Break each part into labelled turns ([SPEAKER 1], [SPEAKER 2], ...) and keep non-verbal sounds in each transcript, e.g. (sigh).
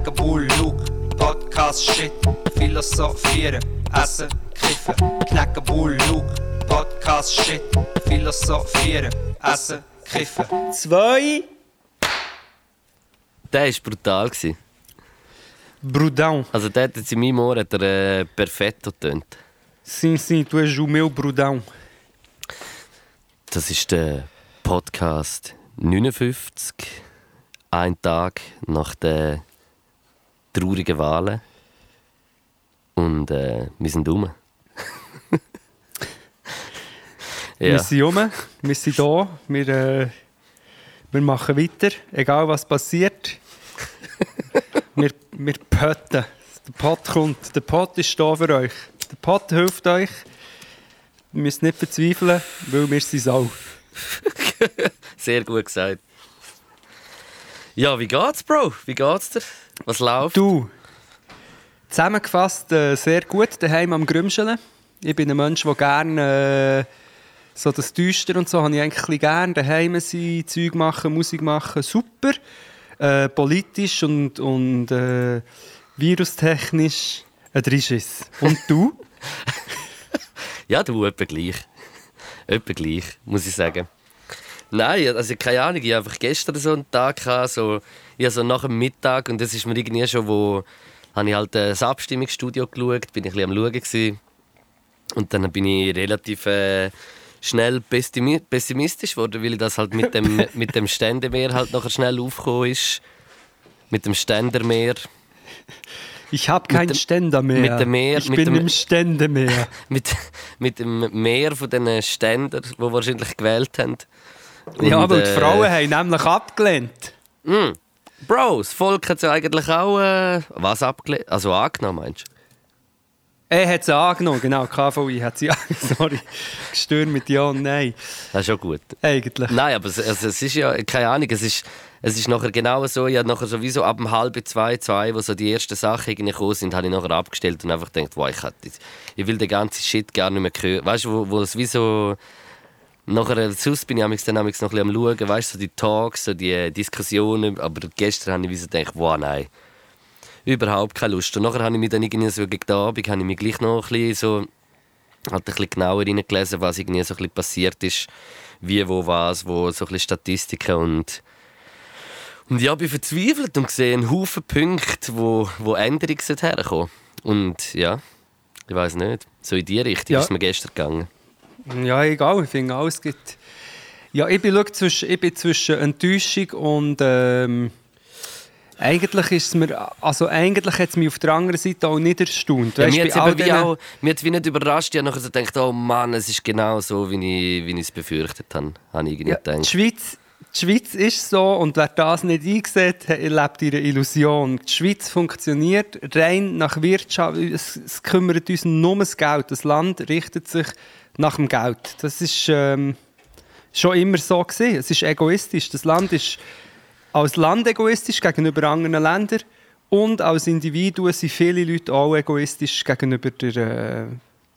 [SPEAKER 1] knacken Bull, Luke, Podcast, Shit, philosophieren, essen, kiffen, knacken Bull, Luke, Podcast, Shit, philosophieren, essen, kiffen.
[SPEAKER 2] Zwei.
[SPEAKER 3] Der war brutal. Gewesen.
[SPEAKER 2] Brudão.
[SPEAKER 3] Also der hat jetzt in meinem Ohr hat er, äh, perfetto getönt.
[SPEAKER 2] Sim, sim, tu és o meu Brudão.
[SPEAKER 3] Das ist der Podcast 59. Ein Tag nach den traurigen Wahlen. Und äh, wir sind. (laughs)
[SPEAKER 2] Wir
[SPEAKER 3] ja.
[SPEAKER 2] sind rum, wir sind da, wir, äh, wir machen weiter, egal was passiert. (laughs) wir, wir pötten. Der Pott kommt, der Pott ist da für euch. Der Pott hilft euch. Ihr müsst nicht verzweifeln, weil wir sind auch. (laughs)
[SPEAKER 3] Sehr gut gesagt. Ja, wie geht's, Bro? Wie geht's dir? Was läuft?
[SPEAKER 2] Du, zusammengefasst äh, sehr gut daheim am Grümscheln. Ich bin ein Mensch, der gerne äh, so das Düster und so habe ich eigentlich gerne daheim sein, Zeug machen, Musik machen, super. Äh, politisch und, und äh, virustechnisch ein Drischiss. Und du? (laughs)
[SPEAKER 3] Ja, du, etwa gleich. etwa gleich, muss ich sagen. Nein, also keine Ahnung, ich hatte einfach gestern so einen Tag, gehabt, so, ja, so nach dem Mittag und das ist mir irgendwie schon, wo habe ich halt äh, das Abstimmungsstudio geschaut, bin ich ein bisschen am Schauen gewesen. und dann bin ich relativ äh, schnell pessimi pessimistisch geworden, weil das halt mit dem, (laughs) mit dem Ständemeer halt nachher schnell aufgekommen ist. Mit dem Ständermeer.
[SPEAKER 2] Ich habe keinen Ständer mehr.
[SPEAKER 3] mit dem Meer-
[SPEAKER 2] ich
[SPEAKER 3] mit
[SPEAKER 2] bin
[SPEAKER 3] dem-
[SPEAKER 2] im Ständemeer. (laughs)
[SPEAKER 3] Mit, mit dem Meer von diesen Ständern, die wahrscheinlich gewählt haben.
[SPEAKER 2] ja,
[SPEAKER 3] Und,
[SPEAKER 2] weil die
[SPEAKER 3] äh,
[SPEAKER 2] Frauen haben nämlich abgelehnt.
[SPEAKER 3] Mm. Bro, das Volk hat ja eigentlich auch äh, was abgelehnt. Also angenommen, meinst du?
[SPEAKER 2] Er hat sie (laughs) angenommen, genau. KVI hat sie Sorry, gestürmt mit Ja und Nein.
[SPEAKER 3] Das ist schon gut.
[SPEAKER 2] Eigentlich.
[SPEAKER 3] Nein, aber es, also, es ist ja, keine Ahnung, es ist, es ist nachher genau so, ich habe nachher sowieso ab um halb zwei, zwei, wo so die ersten Sachen gekommen sind, habe ich nachher abgestellt und einfach gedacht, wow, ich, jetzt- ich will den ganzen Shit gar nicht mehr hören. Weißt du, wo, wo es wie so... Nachher, sonst bin ich dann amigs noch ein bisschen am Schauen, weißt du, so die Talks, so die äh, Diskussionen, aber gestern habe ich so gedacht, wow, nein, überhaupt keine Lust. Und nachher habe ich mich dann irgendwie so gegen den Abend, habe ich mich gleich noch ein bisschen so halt ein bisschen genauer reingelesen, was irgendwie so ein bisschen passiert ist, wie, wo, was, wo, so ein bisschen Statistiken und und ja, bin verzweifelt und sehe einen Haufen Punkte, wo, wo Änderungen herkommen Und ja, ich weiß nicht, so in die Richtung
[SPEAKER 2] Ja.
[SPEAKER 3] ist mir gestern gegangen.
[SPEAKER 2] Ja, egal, ich finde alles gibt. Ja, ich bin, zwischen, ich bin zwischen Enttäuschung und ähm, eigentlich ist es mir, also eigentlich hat es mich auf der anderen Seite auch nicht erstaunt.
[SPEAKER 3] Ja,
[SPEAKER 2] Weisst,
[SPEAKER 3] mir
[SPEAKER 2] bei
[SPEAKER 3] hat es wie nicht überrascht. Ich habe nachher so gedacht, oh Mann, es ist genau so, wie ich, wie ich es befürchtet habe. Habe ich
[SPEAKER 2] ja, die,
[SPEAKER 3] gedacht.
[SPEAKER 2] Schweiz, die Schweiz ist so und wer das nicht eingesehen hat, lebt in einer Illusion. Die Schweiz funktioniert rein nach Wirtschaft. Es, es kümmert uns nur ums Geld. Das Land richtet sich nach dem Geld. Das ist ähm, schon immer so gewesen. Es ist egoistisch. Das Land ist als Land egoistisch gegenüber anderen Ländern und als Individuen sind viele Leute auch egoistisch gegenüber der, äh,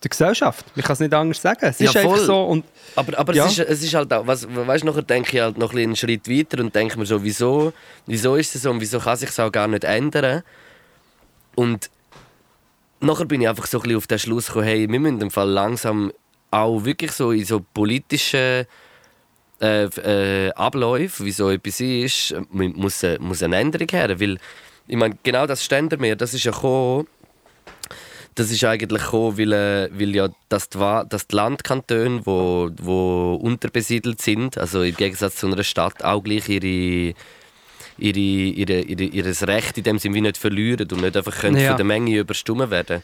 [SPEAKER 2] der Gesellschaft. Ich kann es nicht anders sagen. Es
[SPEAKER 3] Ja,
[SPEAKER 2] ist einfach
[SPEAKER 3] voll.
[SPEAKER 2] so. Und
[SPEAKER 3] Aber, aber
[SPEAKER 2] Ja.
[SPEAKER 3] es, ist, es ist halt auch, was, weißt, nachher denke ich halt noch einen Schritt weiter und denke mir so, wieso, wieso ist es so und wieso kann sich auch gar nicht ändern? Und nachher bin ich einfach so ein bisschen auf den Schluss gekommen, hey, wir müssen im Fall langsam auch wirklich so in so politischen äh, äh, Abläufe, wie so etwas ist, mu- muss, äh, muss eine Änderung her, weil ich meine, genau das Ständermeer, das ist ja gekommen, das ist eigentlich gekommen, weil, äh, weil ja dass die, dass die Landkantone, wo, wo unterbesiedelt sind, also im Gegensatz zu einer Stadt, auch gleich ihre, ihre, ihre, ihre, ihres Recht in dem Sinne wie nicht verlieren und nicht einfach können
[SPEAKER 2] Ja.
[SPEAKER 3] von der Menge überstimmt werden.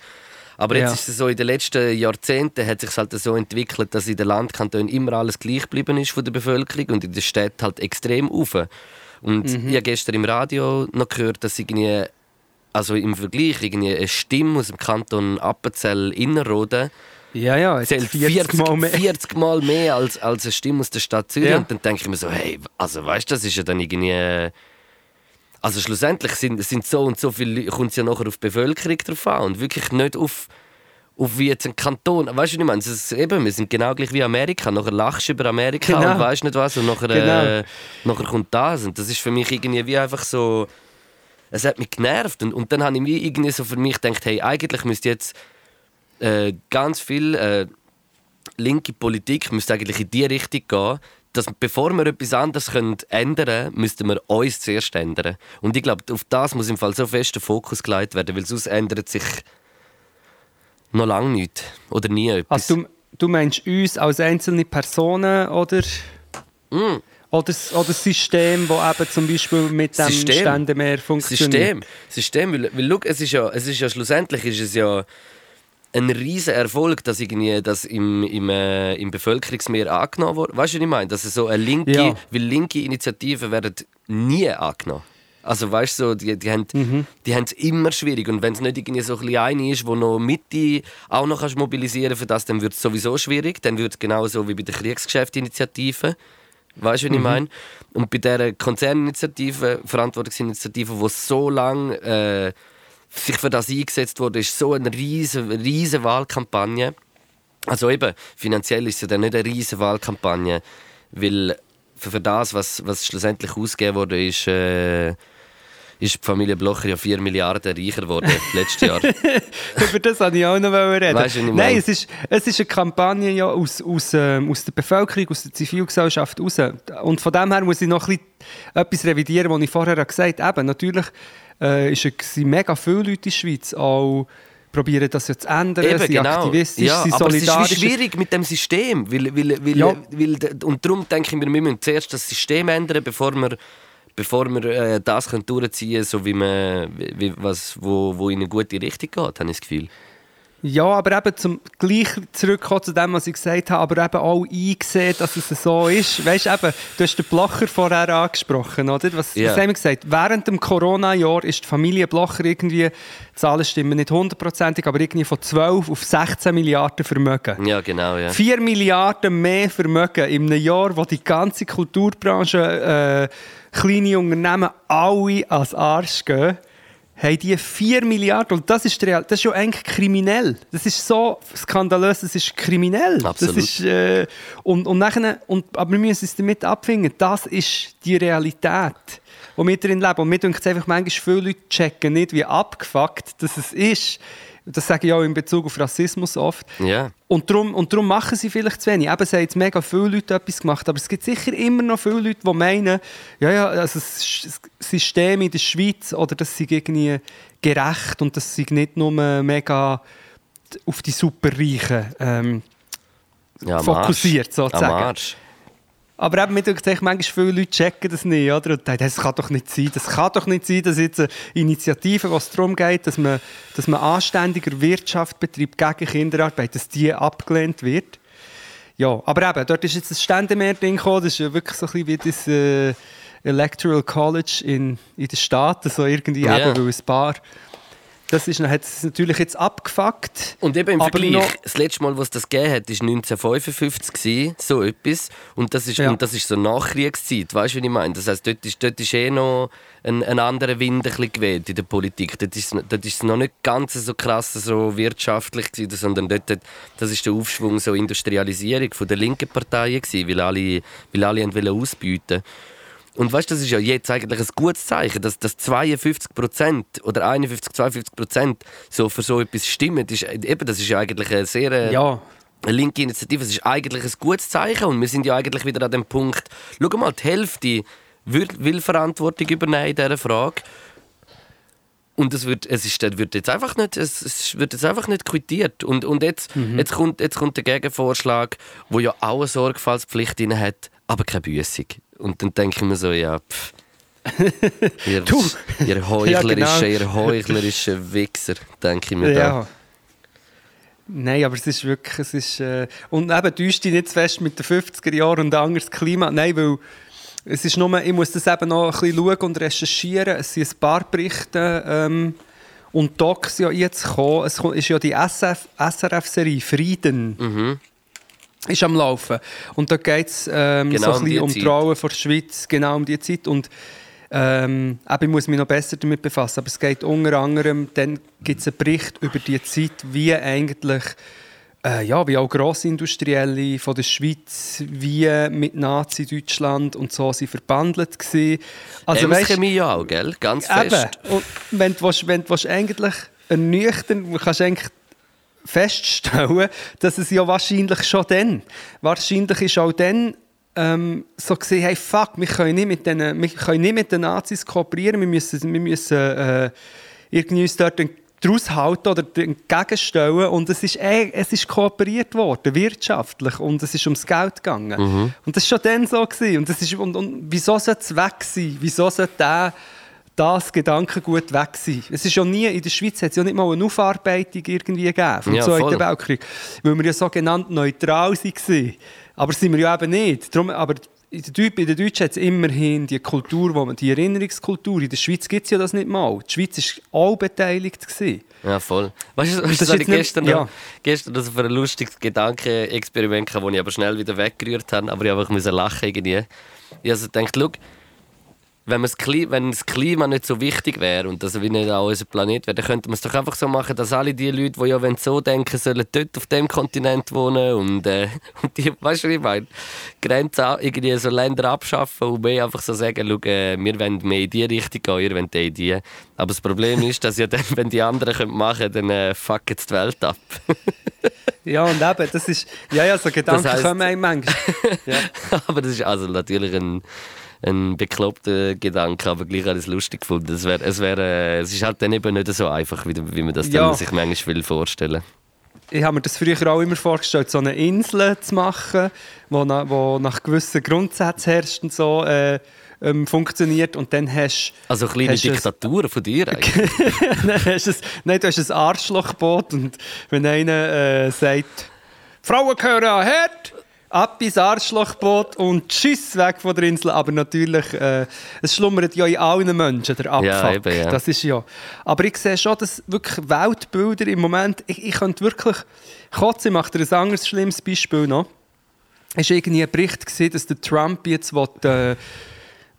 [SPEAKER 3] Aber jetzt
[SPEAKER 2] Ja.
[SPEAKER 3] ist es so, in den letzten Jahrzehnten hat sich halt so entwickelt, dass in den Landkantonen immer alles gleich geblieben ist von der Bevölkerung und in der Stadt halt extrem auf. Und ich habe gestern im Radio noch gehört, dass irgendwie, also im Vergleich, irgendwie eine Stimme aus dem Kanton Appenzell Innerrhoden
[SPEAKER 2] ja, ja,
[SPEAKER 3] zählt 40,
[SPEAKER 2] Mal mehr.
[SPEAKER 3] 40 Mal mehr als, als eine Stimme aus der Stadt Zürich.
[SPEAKER 2] Ja.
[SPEAKER 3] Und dann denke ich mir so, hey, also weißt du, das ist ja dann irgendwie. Also schlussendlich sind, sind so und so viele kommt es ja nachher auf die Bevölkerung drauf an und wirklich nicht auf, auf wie jetzt ein Kanton. Weißt du, was ich meine? Es ist eben, wir sind genau gleich wie Amerika. Nachher lachst du über Amerika
[SPEAKER 2] Genau.
[SPEAKER 3] und weißt nicht was und nachher,
[SPEAKER 2] Genau.
[SPEAKER 3] äh, nachher kommt das. Und das ist für mich irgendwie wie einfach so. es hat mich genervt. Und, und dann habe ich mir irgendwie so für mich gedacht, hey, eigentlich müsste jetzt äh, ganz viel äh, linke Politik müsste eigentlich in die Richtung gehen, dass bevor wir etwas anderes können ändern können, müssten wir uns zuerst ändern. Und ich glaube, auf das muss im Fall so fest der Fokus gelegt werden, weil sonst ändert sich noch lange nichts oder nie etwas.
[SPEAKER 2] Also du, du meinst uns als einzelne Personen oder,
[SPEAKER 3] Mm.
[SPEAKER 2] oder, oder das System, das eben zum Beispiel mit dem
[SPEAKER 3] System.
[SPEAKER 2] Ständemeer funktioniert?
[SPEAKER 3] System. System, weil, weil schau, es ist ja, es ist ja schlussendlich ist es ja ein riesen Erfolg, dass irgendwie das im, im, äh, im Bevölkerungsmeer angenommen wurde. Weißt du, was ich meine? Dass es so eine linke,
[SPEAKER 2] Ja.
[SPEAKER 3] weil linke Initiativen werden nie angenommen. Also weißt du, so, die, die haben
[SPEAKER 2] Mhm.
[SPEAKER 3] es immer schwierig und wenn es nicht irgendwie so ein eine ist, wo noch Mitte auch noch kannst mobilisieren für das, dann wird es sowieso schwierig. Dann wird es genauso wie bei der Kriegsgeschäftsinitiative. Weißt du, was ich meine? Und bei dieser Konzerninitiative, Verantwortungsinitiative, die so lange äh, sich für das eingesetzt wurde, ist so eine riesige, riesige Wahlkampagne. Also eben, finanziell ist es ja dann nicht eine riesige Wahlkampagne, weil für, für das, was, was schlussendlich ausgegeben wurde, ist, äh, ist die Familie Blocher ja 4 Milliarden reicher geworden (laughs) letztes Jahr. (laughs)
[SPEAKER 2] Über das wollte ich auch noch reden.
[SPEAKER 3] Weißt
[SPEAKER 2] Nein,
[SPEAKER 3] meine?
[SPEAKER 2] es ist, es ist eine Kampagne ja aus, aus, ähm, aus der Bevölkerung, aus der Zivilgesellschaft raus. Und von dem her muss ich noch ein bisschen etwas revidieren, was ich vorher gesagt habe. Eben, natürlich äh, sind mega viele Leute in der Schweiz auch probieren das ja zu ändern,
[SPEAKER 3] Eben,
[SPEAKER 2] sind
[SPEAKER 3] genau.
[SPEAKER 2] aktivistisch,
[SPEAKER 3] ja,
[SPEAKER 2] sind
[SPEAKER 3] aber es ist
[SPEAKER 2] solidarisch.
[SPEAKER 3] wie schwierig mit dem System. Weil, weil, weil,
[SPEAKER 2] Ja.
[SPEAKER 3] weil, und darum denke ich mir, wir müssen zuerst das System ändern, bevor wir, bevor wir äh, das können durchziehen können, so wie man, wie, was, wo, wo in eine gute Richtung geht, habe ich das Gefühl.
[SPEAKER 2] Ja, aber eben zum gleich zurückkommen zu dem, was ich gesagt habe, aber eben auch eingesehen, dass es so ist. Weißt du, eben, du hast den Blocher vorher angesprochen, oder? Was,
[SPEAKER 3] Ja.
[SPEAKER 2] was haben wir gesagt? Während dem Corona-Jahr ist die Familie Blocher irgendwie, die Zahlen stimmen nicht hundertprozentig, aber irgendwie von 12 auf 16 Milliarden Vermögen.
[SPEAKER 3] Ja, genau, ja.
[SPEAKER 2] 4 Milliarden mehr Vermögen in einem Jahr, wo die ganze Kulturbranche, äh, kleine Unternehmen alle als Arsch gehen, haben die 4 Milliarden. Und das ist, real, das ist ja eigentlich kriminell. Das ist so skandalös, das ist kriminell.
[SPEAKER 3] Absolut.
[SPEAKER 2] Das ist, äh, und, und nachher, und, aber wir müssen uns damit abfinden. Das ist die Realität, wo wir drin leben. Und mir denkt es einfach, manchmal viele Leute checken nicht, wie abgefuckt das es ist. Das sage ich auch in Bezug auf Rassismus oft.
[SPEAKER 3] Ja.
[SPEAKER 2] Und darum, und darum machen sie vielleicht zu wenig. Eben, es haben jetzt mega viele Leute etwas gemacht, aber es gibt sicher immer noch viele Leute, die meinen, ja, ja, also das System in der Schweiz, oder das sei irgendwie gerecht und das sei nicht nur mega auf die Superreichen ähm,
[SPEAKER 3] ja
[SPEAKER 2] fokussiert, sozusagen. Aber eben, mir denkt manchmal viele Leute checken das nicht, oder? Und denken, das kann doch nicht sein. Das kann doch nicht sein, dass jetzt eine Initiative, was darum geht, dass man, dass man anständiger Wirtschaft betreibt gegen Kinderarbeit, dass die abgelehnt wird. Ja, aber eben, dort ist jetzt das Ständemeer-Ding gekommen. Das ist ja wirklich so ein bisschen wie das äh, Electoral College in, in den Staaten, so irgendwie
[SPEAKER 3] Ja.
[SPEAKER 2] eben, weil ein paar... Das ist, hat es natürlich jetzt abgefuckt.
[SPEAKER 3] Und eben im Vergleich,
[SPEAKER 2] noch-
[SPEAKER 3] das letzte Mal, was das gegeben hat, war 1955, gewesen, so etwas. Und das ist,
[SPEAKER 2] Ja.
[SPEAKER 3] und das ist so Nachkriegszeit, weißt du, was ich meine? Das heisst, dort ist, dort ist eh noch ein, ein anderer Wind ein geweht in der Politik. Dort ist, dort ist es noch nicht ganz so krass so wirtschaftlich, gewesen, sondern dort, das ist der Aufschwung, so Industrialisierung von der linken Parteien, gewesen, weil alle, weil alle wollen ausbieten und weißt, das ist ja jetzt eigentlich ein gutes Zeichen, dass, dass 52 Prozent oder 51, 52 Prozent so für so etwas stimmen. Das ist, eben, das ist ja eigentlich eine sehr äh,
[SPEAKER 2] Ja,
[SPEAKER 3] eine linke Initiative. Es ist eigentlich ein gutes Zeichen und wir sind ja eigentlich wieder an dem Punkt. Schau mal, die Hälfte will, will Verantwortung übernehmen in dieser Frage. Und es wird, es ist, wird jetzt einfach nicht, es, wird jetzt einfach nicht quittiert. Und, und jetzt, jetzt, kommt, jetzt kommt der Gegenvorschlag, wo ja auch eine Sorgfaltspflicht drin hat, aber keine Büssung. Und dann denke ich mir so, ja, pff. (laughs) ihr,
[SPEAKER 2] Du.
[SPEAKER 3] ihr heuchlerische, (laughs)
[SPEAKER 2] Ja, genau.
[SPEAKER 3] ihr heuchlerische Wichser, denke ich mir da.
[SPEAKER 2] Ja. Nein, aber es ist wirklich, es ist, äh, und eben, täuscht dich nicht zu fest mit den 50er Jahren und anderes Klima. Nein, weil es ist nur, ich muss das eben noch ein bisschen schauen und recherchieren. Es sind ein paar Berichte ähm, und Docs ja jetzt gekommen. Es ist ja die SF, SRF-Serie «Frieden».
[SPEAKER 3] Mhm.
[SPEAKER 2] Ist am Laufen. Und da geht es ähm,
[SPEAKER 3] Genau
[SPEAKER 2] so ein
[SPEAKER 3] um
[SPEAKER 2] bisschen um
[SPEAKER 3] Zeit.
[SPEAKER 2] die Rolle der Schweiz, genau um die Zeit. Und ähm, ich muss mich noch besser damit befassen. Aber es geht unter anderem, dann gibt es einen Bericht über die Zeit, wie eigentlich äh, ja, wie auch Grossindustrielle von der Schweiz, wie mit Nazi-Deutschland und so sind verbandelt gewesen.
[SPEAKER 3] Also, Ems Chemie ja auch, gell? Ganz fest.
[SPEAKER 2] Eben. Und wenn du, willst, wenn du willst eigentlich ernüchtern kannst eigentlich feststellen, dass es ja wahrscheinlich schon dann, wahrscheinlich ist auch dann ähm, so gesehen, hey, fuck, wir können nicht mit den, wir können nicht mit den Nazis kooperieren, wir müssen, wir müssen äh, irgendwie uns dort daraus halten oder entgegenstellen und es ist, ey, es ist kooperiert worden, wirtschaftlich und es ist ums Geld gegangen. Mhm. Und das war schon dann so. Gewesen. Und, das ist, und, und wieso sollte es weg sein? Wieso sollte der das Gedankengut weg sein. Es ist ja nie, in der Schweiz hat es ja nicht mal eine Aufarbeitung irgendwie gegeben vom ja, Zweiten Weltkrieg, weil wir ja sogenannt neutral waren. Aber sind wir ja eben nicht. Darum, aber in der, in der Deutschen hat es immerhin die Kultur, wo man, die Erinnerungskultur. In der Schweiz gibt es ja das nicht mal. Die Schweiz war auch beteiligt. Gewesen.
[SPEAKER 3] Ja, voll. Weißt du, was ich gestern, nicht, ja. gestern das für ein lustiges Gedankenexperiment das ich aber schnell wieder weggerührt habe, aber ich einfach lachen irgendwie. Ich also gedacht, schau, wenn, wenn das Klima nicht so wichtig wäre und das wie nicht auch unser Planet wäre, dann könnte man es doch einfach so machen, dass alle die Leute, die ja so denken, sollen dort auf dem Kontinent wohnen und, äh, (laughs) und die, weißt du, ich meine? Grenzen, irgendwie so Länder abschaffen und mehr einfach so sagen, schau, äh, wir wollen mehr in die Richtung gehen, ihr wollt in die. Aber das Problem ist, dass ja dann, (laughs) wenn die anderen können machen können, dann äh, fucken die Welt ab. (laughs)
[SPEAKER 2] ja, und eben, das ist, ja, ja, so Gedanken das heisst, kommen einem manchmal.
[SPEAKER 3] Ja. Aber das ist also natürlich ein ein bekloppter Gedanke, aber gleich alles lustig gefunden. Es, wär, es, wär, äh, es ist halt dann eben nicht so einfach, wie, wie man das ja. sich manchmal will vorstellen
[SPEAKER 2] ich habe mir das früher auch immer vorgestellt, so eine Insel zu machen, wo, na, wo nach gewissen Grundsätzen herrscht und so äh, ähm, funktioniert und dann hast
[SPEAKER 3] also kleine hast Diktaturen von dir (laughs) eigentlich.
[SPEAKER 2] nein, hast es, nein, du hast ein Arschlochboot und wenn einer äh, sagt Frauen gehören an Herd, ab ins Arschlochboot und tschüss weg von der Insel. Aber natürlich, äh, es schlummert ja in allen Menschen der Abfuck. Ja, eben, ja. Das ist ja. Aber ich sehe schon, dass wirklich Weltbilder im Moment, ich, ich könnte wirklich, Kotze macht ein anderes schlimmes Beispiel noch. Es war irgendwie ein Bericht, gewesen, dass der Trump jetzt will, äh,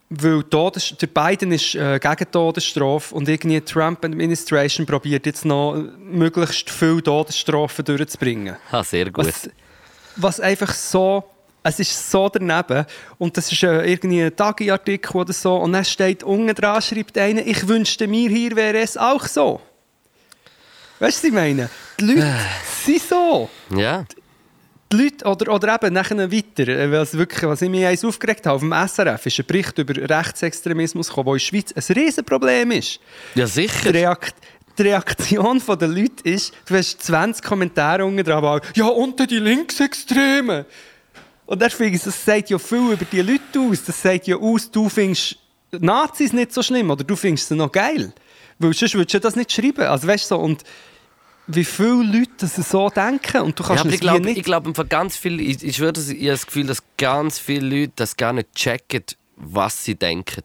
[SPEAKER 2] weil Todes der Biden ist äh, gegen Todesstrafe und irgendwie die Trump Administration probiert jetzt noch möglichst viele Todesstrafen durchzubringen.
[SPEAKER 3] Ah, sehr gut.
[SPEAKER 2] Was, was einfach so es ist so daneben. Und das ist äh, irgendwie ein Tagi-Artikel oder so. Und dann steht unten dran, schreibt einer, ich wünschte mir, hier wäre es auch so. Weißt du, was ich meine? Die Leute äh. sind so.
[SPEAKER 3] Ja.
[SPEAKER 2] Die Leute, oder, oder eben nachher weiter, äh, was, wirklich, was ich mich eins aufgeregt habe, auf dem SRF ist ein Bericht über Rechtsextremismus gekommen, der in der Schweiz ein Riesenproblem ist.
[SPEAKER 3] Ja, sicher.
[SPEAKER 2] Die, Reakt die Reaktion der Leute ist, du hast 20 Kommentare unten dran, ja, unter die Linksextremen. Und ich, das sagt ja viel über die Leute aus. Das sagt ja aus, du findest Nazis nicht so schlimm oder du findest sie noch geil. Weil sonst würdest du das nicht schreiben. Also weißt so, und wie viele Leute das so denken und du kannst
[SPEAKER 3] ja, ich glaube, nicht... Ich glaube, ganz viel, ich, ich schwöre, ich habe das Gefühl, dass ganz viele Leute das gar nicht checken, was sie denken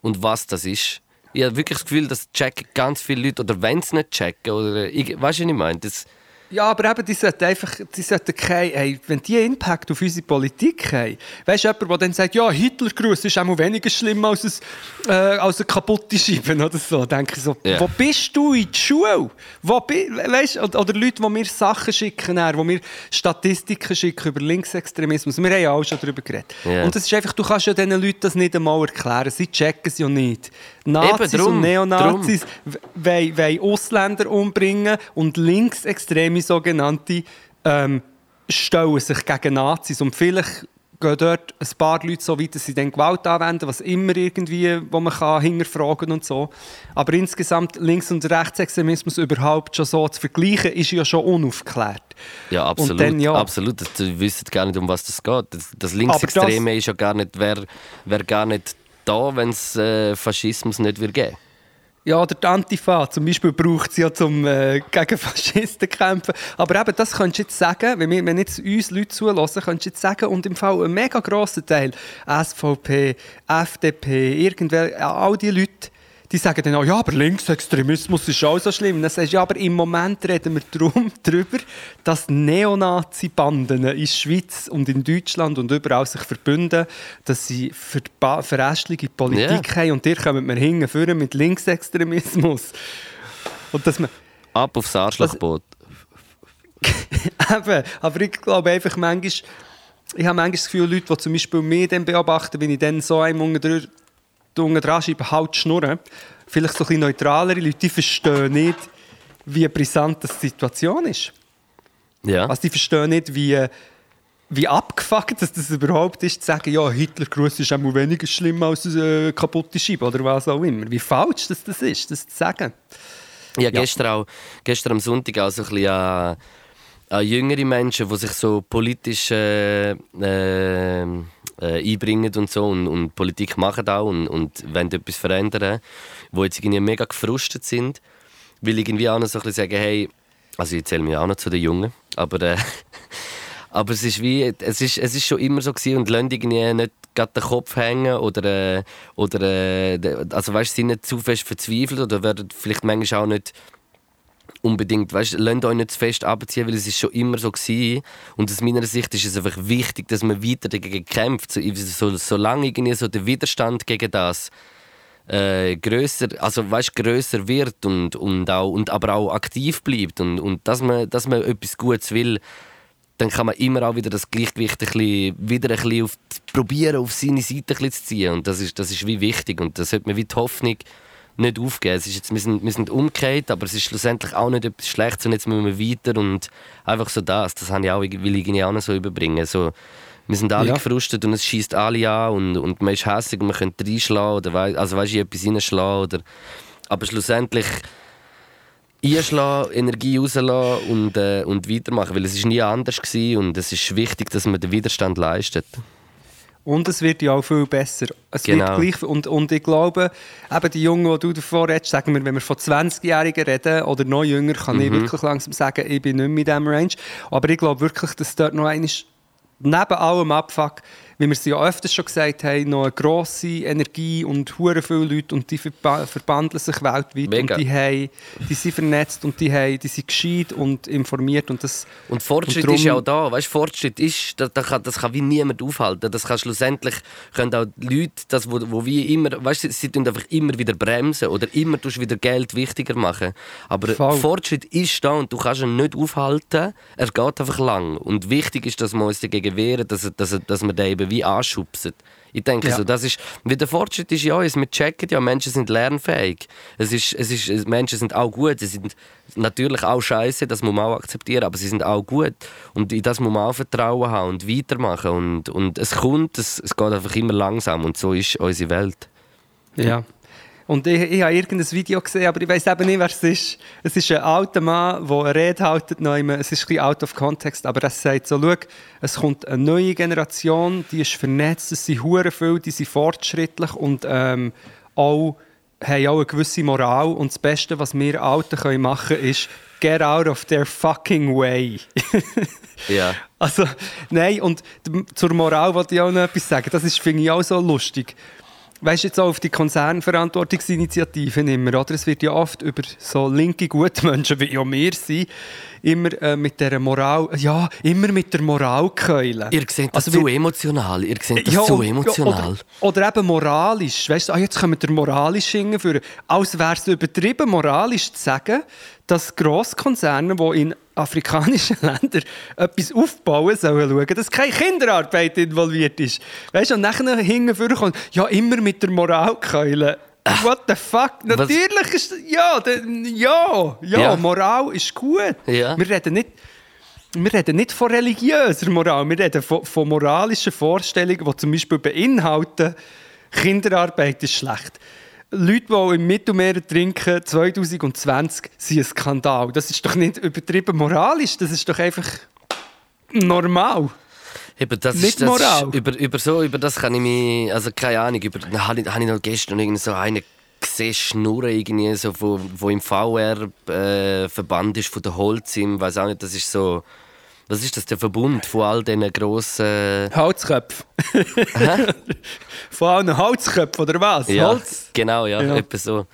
[SPEAKER 3] und was das ist ich habe wirklich das Gefühl, dass checken ganz viele Leute, oder wenn sie nicht checken, oder, ich, weißt du, was ich meine? Das,
[SPEAKER 2] ja, aber eben, die sollten einfach, die sollten kein, hey, wenn die Impact auf unsere Politik haben, weißt du, jemand, der dann sagt, ja, Hitlergruß ist auch weniger schlimm als, ein, äh, als eine kaputte Scheibe oder so, denke ich so, yeah. wo bist du in der Schule? Wo weißt, oder, oder Leute, die mir Sachen schicken, die mir Statistiken schicken über Linksextremismus, wir haben ja auch schon darüber geredet. Yeah. Und das ist einfach, du kannst ja diesen Leuten das nicht einmal erklären, sie checken es ja nicht. Nazis drum, und Neonazis wollen Ausländer umbringen und Linksextreme sogenannte ähm, stellen sich gegen Nazis und vielleicht gehen dort ein paar Leute so weit, dass sie dann Gewalt anwenden, was immer irgendwie, wo man kann hinterfragen und so. Aber insgesamt Links- und Rechtsextremismus überhaupt schon so zu vergleichen, ist ja schon unaufgeklärt.
[SPEAKER 3] Ja, absolut. Dann, ja. absolut. Du wisst gar nicht, um was das geht. Das, das Linksextreme das, ist ja gar nicht, wäre wär gar nicht da, wenn es äh, Faschismus nicht würde geben
[SPEAKER 2] ja, oder die Antifa zum Beispiel braucht sie ja zum äh, gegen Faschisten kämpfen. Aber eben, das könntest du jetzt sagen, wenn, wir, wenn jetzt uns Leute zulassen, könntest du jetzt sagen, und im Fall ein mega grosser Teil, SVP, FDP, irgendwelche, all die Leute, die sagen dann auch, ja, aber Linksextremismus ist auch so schlimm. Dann sagst du, ja, aber im Moment reden wir drum, (laughs) darüber, dass Neonazi-Banden in der Schweiz und in Deutschland und überall sich verbünden, dass sie ver verästliche Politik yeah. haben und ihr kommt mir hinten mit Linksextremismus. Und dass man...
[SPEAKER 3] Ab aufs Arschlochboot. (laughs)
[SPEAKER 2] Eben, aber ich glaube einfach manchmal, ich habe manchmal das Gefühl, Leute, die zum Beispiel mich dann beobachten, wenn ich dann so einem unten dran schreibe, halt schnurren, vielleicht so ein bisschen neutralere Leute, die verstehen nicht, wie brisant das die Situation ist.
[SPEAKER 3] Ja.
[SPEAKER 2] Also die verstehen nicht, wie, wie abgefuckt dass das überhaupt ist, zu sagen, ja, Hitlergruß ist einmal weniger schlimm als eine äh, kaputte Scheibe oder was auch immer. Wie falsch das, das ist, das zu sagen.
[SPEAKER 3] Ja, gestern, auch, gestern am Sonntag auch so ein bisschen an, an jüngere Menschen, die sich so politisch äh, äh, äh, einbringen und so. Und, und, Politik machen auch und, und wollen etwas verändern, die jetzt irgendwie mega gefrustet sind, weil irgendwie auch noch so ein sagen, hey, also ich zähle mich auch noch zu den Jungen, aber, äh, (laughs) aber es ist wie, es ist, es ist schon immer so gewesen und lassen irgendwie nicht gerade den Kopf hängen oder, äh, oder äh, also weißt, sind nicht zu fest verzweifelt oder werden vielleicht manchmal auch nicht unbedingt, weißt, lasst euch nicht zu fest abziehen, weil es ist schon immer so gewesen. und aus meiner Sicht ist es einfach wichtig, dass man weiter dagegen kämpft, so, so, solange irgendwie so der Widerstand gegen das äh, größer, also weißt, größer wird und, und, auch, und aber auch aktiv bleibt und, und dass, man, dass man etwas Gutes will, dann kann man immer auch wieder das Gleichgewicht ein bisschen, wieder ein bisschen auf, probieren, auf seine Seite ein zu ziehen. Und das ist, das ist wie wichtig. Und das sollte man wie die Hoffnung nicht aufgeben. Es ist jetzt, wir, sind, wir sind umgekehrt, aber es ist schlussendlich auch nicht etwas Schlechtes und jetzt müssen wir weiter und einfach so das. Das habe ich auch, will ich auch noch so überbringen. So, wir sind alle ja. gefrustet und es schießt alle an und, und man ist hässlich und man könnte reinschlagen oder weiss, also weißt du, etwas reinschlagen oder aber schlussendlich einschlagen, Energie rauslassen und, äh, und weitermachen, weil es ist nie anders war und es ist wichtig, dass man den Widerstand leistet.
[SPEAKER 2] Und es wird ja auch viel besser. Es
[SPEAKER 3] genau.
[SPEAKER 2] wird gleich, und, und ich glaube, eben die Jungen, die du davor redest, sagen wir, wenn wir von 20-Jährigen reden oder noch jünger, kann mhm. ich wirklich langsam sagen, ich bin nicht mehr in diesem Range. Aber ich glaube wirklich, dass dort noch eines neben allem Abfuck, wie wir es ja öfters schon gesagt haben, noch eine grosse Energie und hure viele Leute und die verbandeln sich weltweit
[SPEAKER 3] Mega.
[SPEAKER 2] und die, haben, die sind vernetzt und die, haben, die sind gescheit und informiert und das...
[SPEAKER 3] Und Fortschritt und darum, ist ja auch da, weißt, Fortschritt ist, das, das, kann, das kann wie niemand aufhalten, das kann schlussendlich, können auch Leute, das, wo, wo wie immer, weißt, sie tun einfach immer wieder bremsen oder immer tust wieder Geld wichtiger machen, aber Voll. Fortschritt ist da und du kannst ihn nicht aufhalten, er geht einfach lang und wichtig ist, dass wir uns dagegen wehren, dass, dass, dass wir den eben wie anschubsen. Ich denke, ja. so, das ist, wie der Fortschritt ist ja, wir checken ja, Menschen sind lernfähig. Es ist, es ist, Menschen sind auch gut. Sie sind natürlich auch scheiße, das muss man auch akzeptieren, aber sie sind auch gut. Und in das muss man auch Vertrauen haben und weitermachen. Und, und es kommt, es, es geht einfach immer langsam und so ist unsere Welt.
[SPEAKER 2] Ja. Und ich, ich habe irgendein Video gesehen, aber ich weiß eben nicht, wer es ist. Es ist ein alter Mann, der eine Rede hält. Es ist ein bisschen out of context, aber er sagt so, schau, es kommt eine neue Generation, die ist vernetzt, es sind hure viel, die sind fortschrittlich und ähm, auch, haben auch eine gewisse Moral. Und das Beste, was wir Alten machen können, ist get out of their fucking way. (laughs)
[SPEAKER 3] ja.
[SPEAKER 2] Also, nein, und zur Moral wollte ich auch noch etwas sagen. Das finde ich auch so lustig weißt du, jetzt auch auf die Konzernverantwortungsinitiativen immer, oder? Es wird ja oft über so linke Gutmenschen, wie ja wir sind, immer äh, mit der Moral, ja, immer mit der Moralkeule.
[SPEAKER 3] Ihr seht das also, zu emotional, ihr seht das ja, zu emotional.
[SPEAKER 2] Oder, oder, eben moralisch, weißt du, ah, jetzt kommen wir moralisch hinführen, als wäre es übertrieben moralisch zu sagen, dass Grosskonzerne, die in afrikanischen (laughs) Ländern etwas aufbauen sollen, schauen, dass keine Kinderarbeit involviert ist. Weißt du, und nachher hinten kommt, ja, immer mit der Moralkeule. What the fuck? Natürlich ist ja, ja, ja, ja, Moral ist gut.
[SPEAKER 3] Ja.
[SPEAKER 2] Wir reden nicht wir reden nicht von religiöser Moral, wir reden von, von moralischen Vorstellungen, die zum Beispiel beinhalten, Kinderarbeit ist schlecht. Leute, die im Mittelmeer trinken 2020, sind ein Skandal. Das ist doch nicht übertrieben moralisch, das ist doch einfach normal.
[SPEAKER 3] Eben, das nicht ist, das Moral. Ist, über, über, so, über das kann ich mich, also keine Ahnung, über, habe ich, habe ich noch gestern irgendwie so einen gesehen, schnurren irgendwie, so, wo, wo im VR-Verband äh, ist, von der Holzim, weiß auch nicht, das ist so was ist das, der Verbund von all diesen grossen...
[SPEAKER 2] Holzköpfen. (laughs) von allen Holzköpfen, oder was?
[SPEAKER 3] Ja,
[SPEAKER 2] Holz?
[SPEAKER 3] genau, ja, ja. etwa so.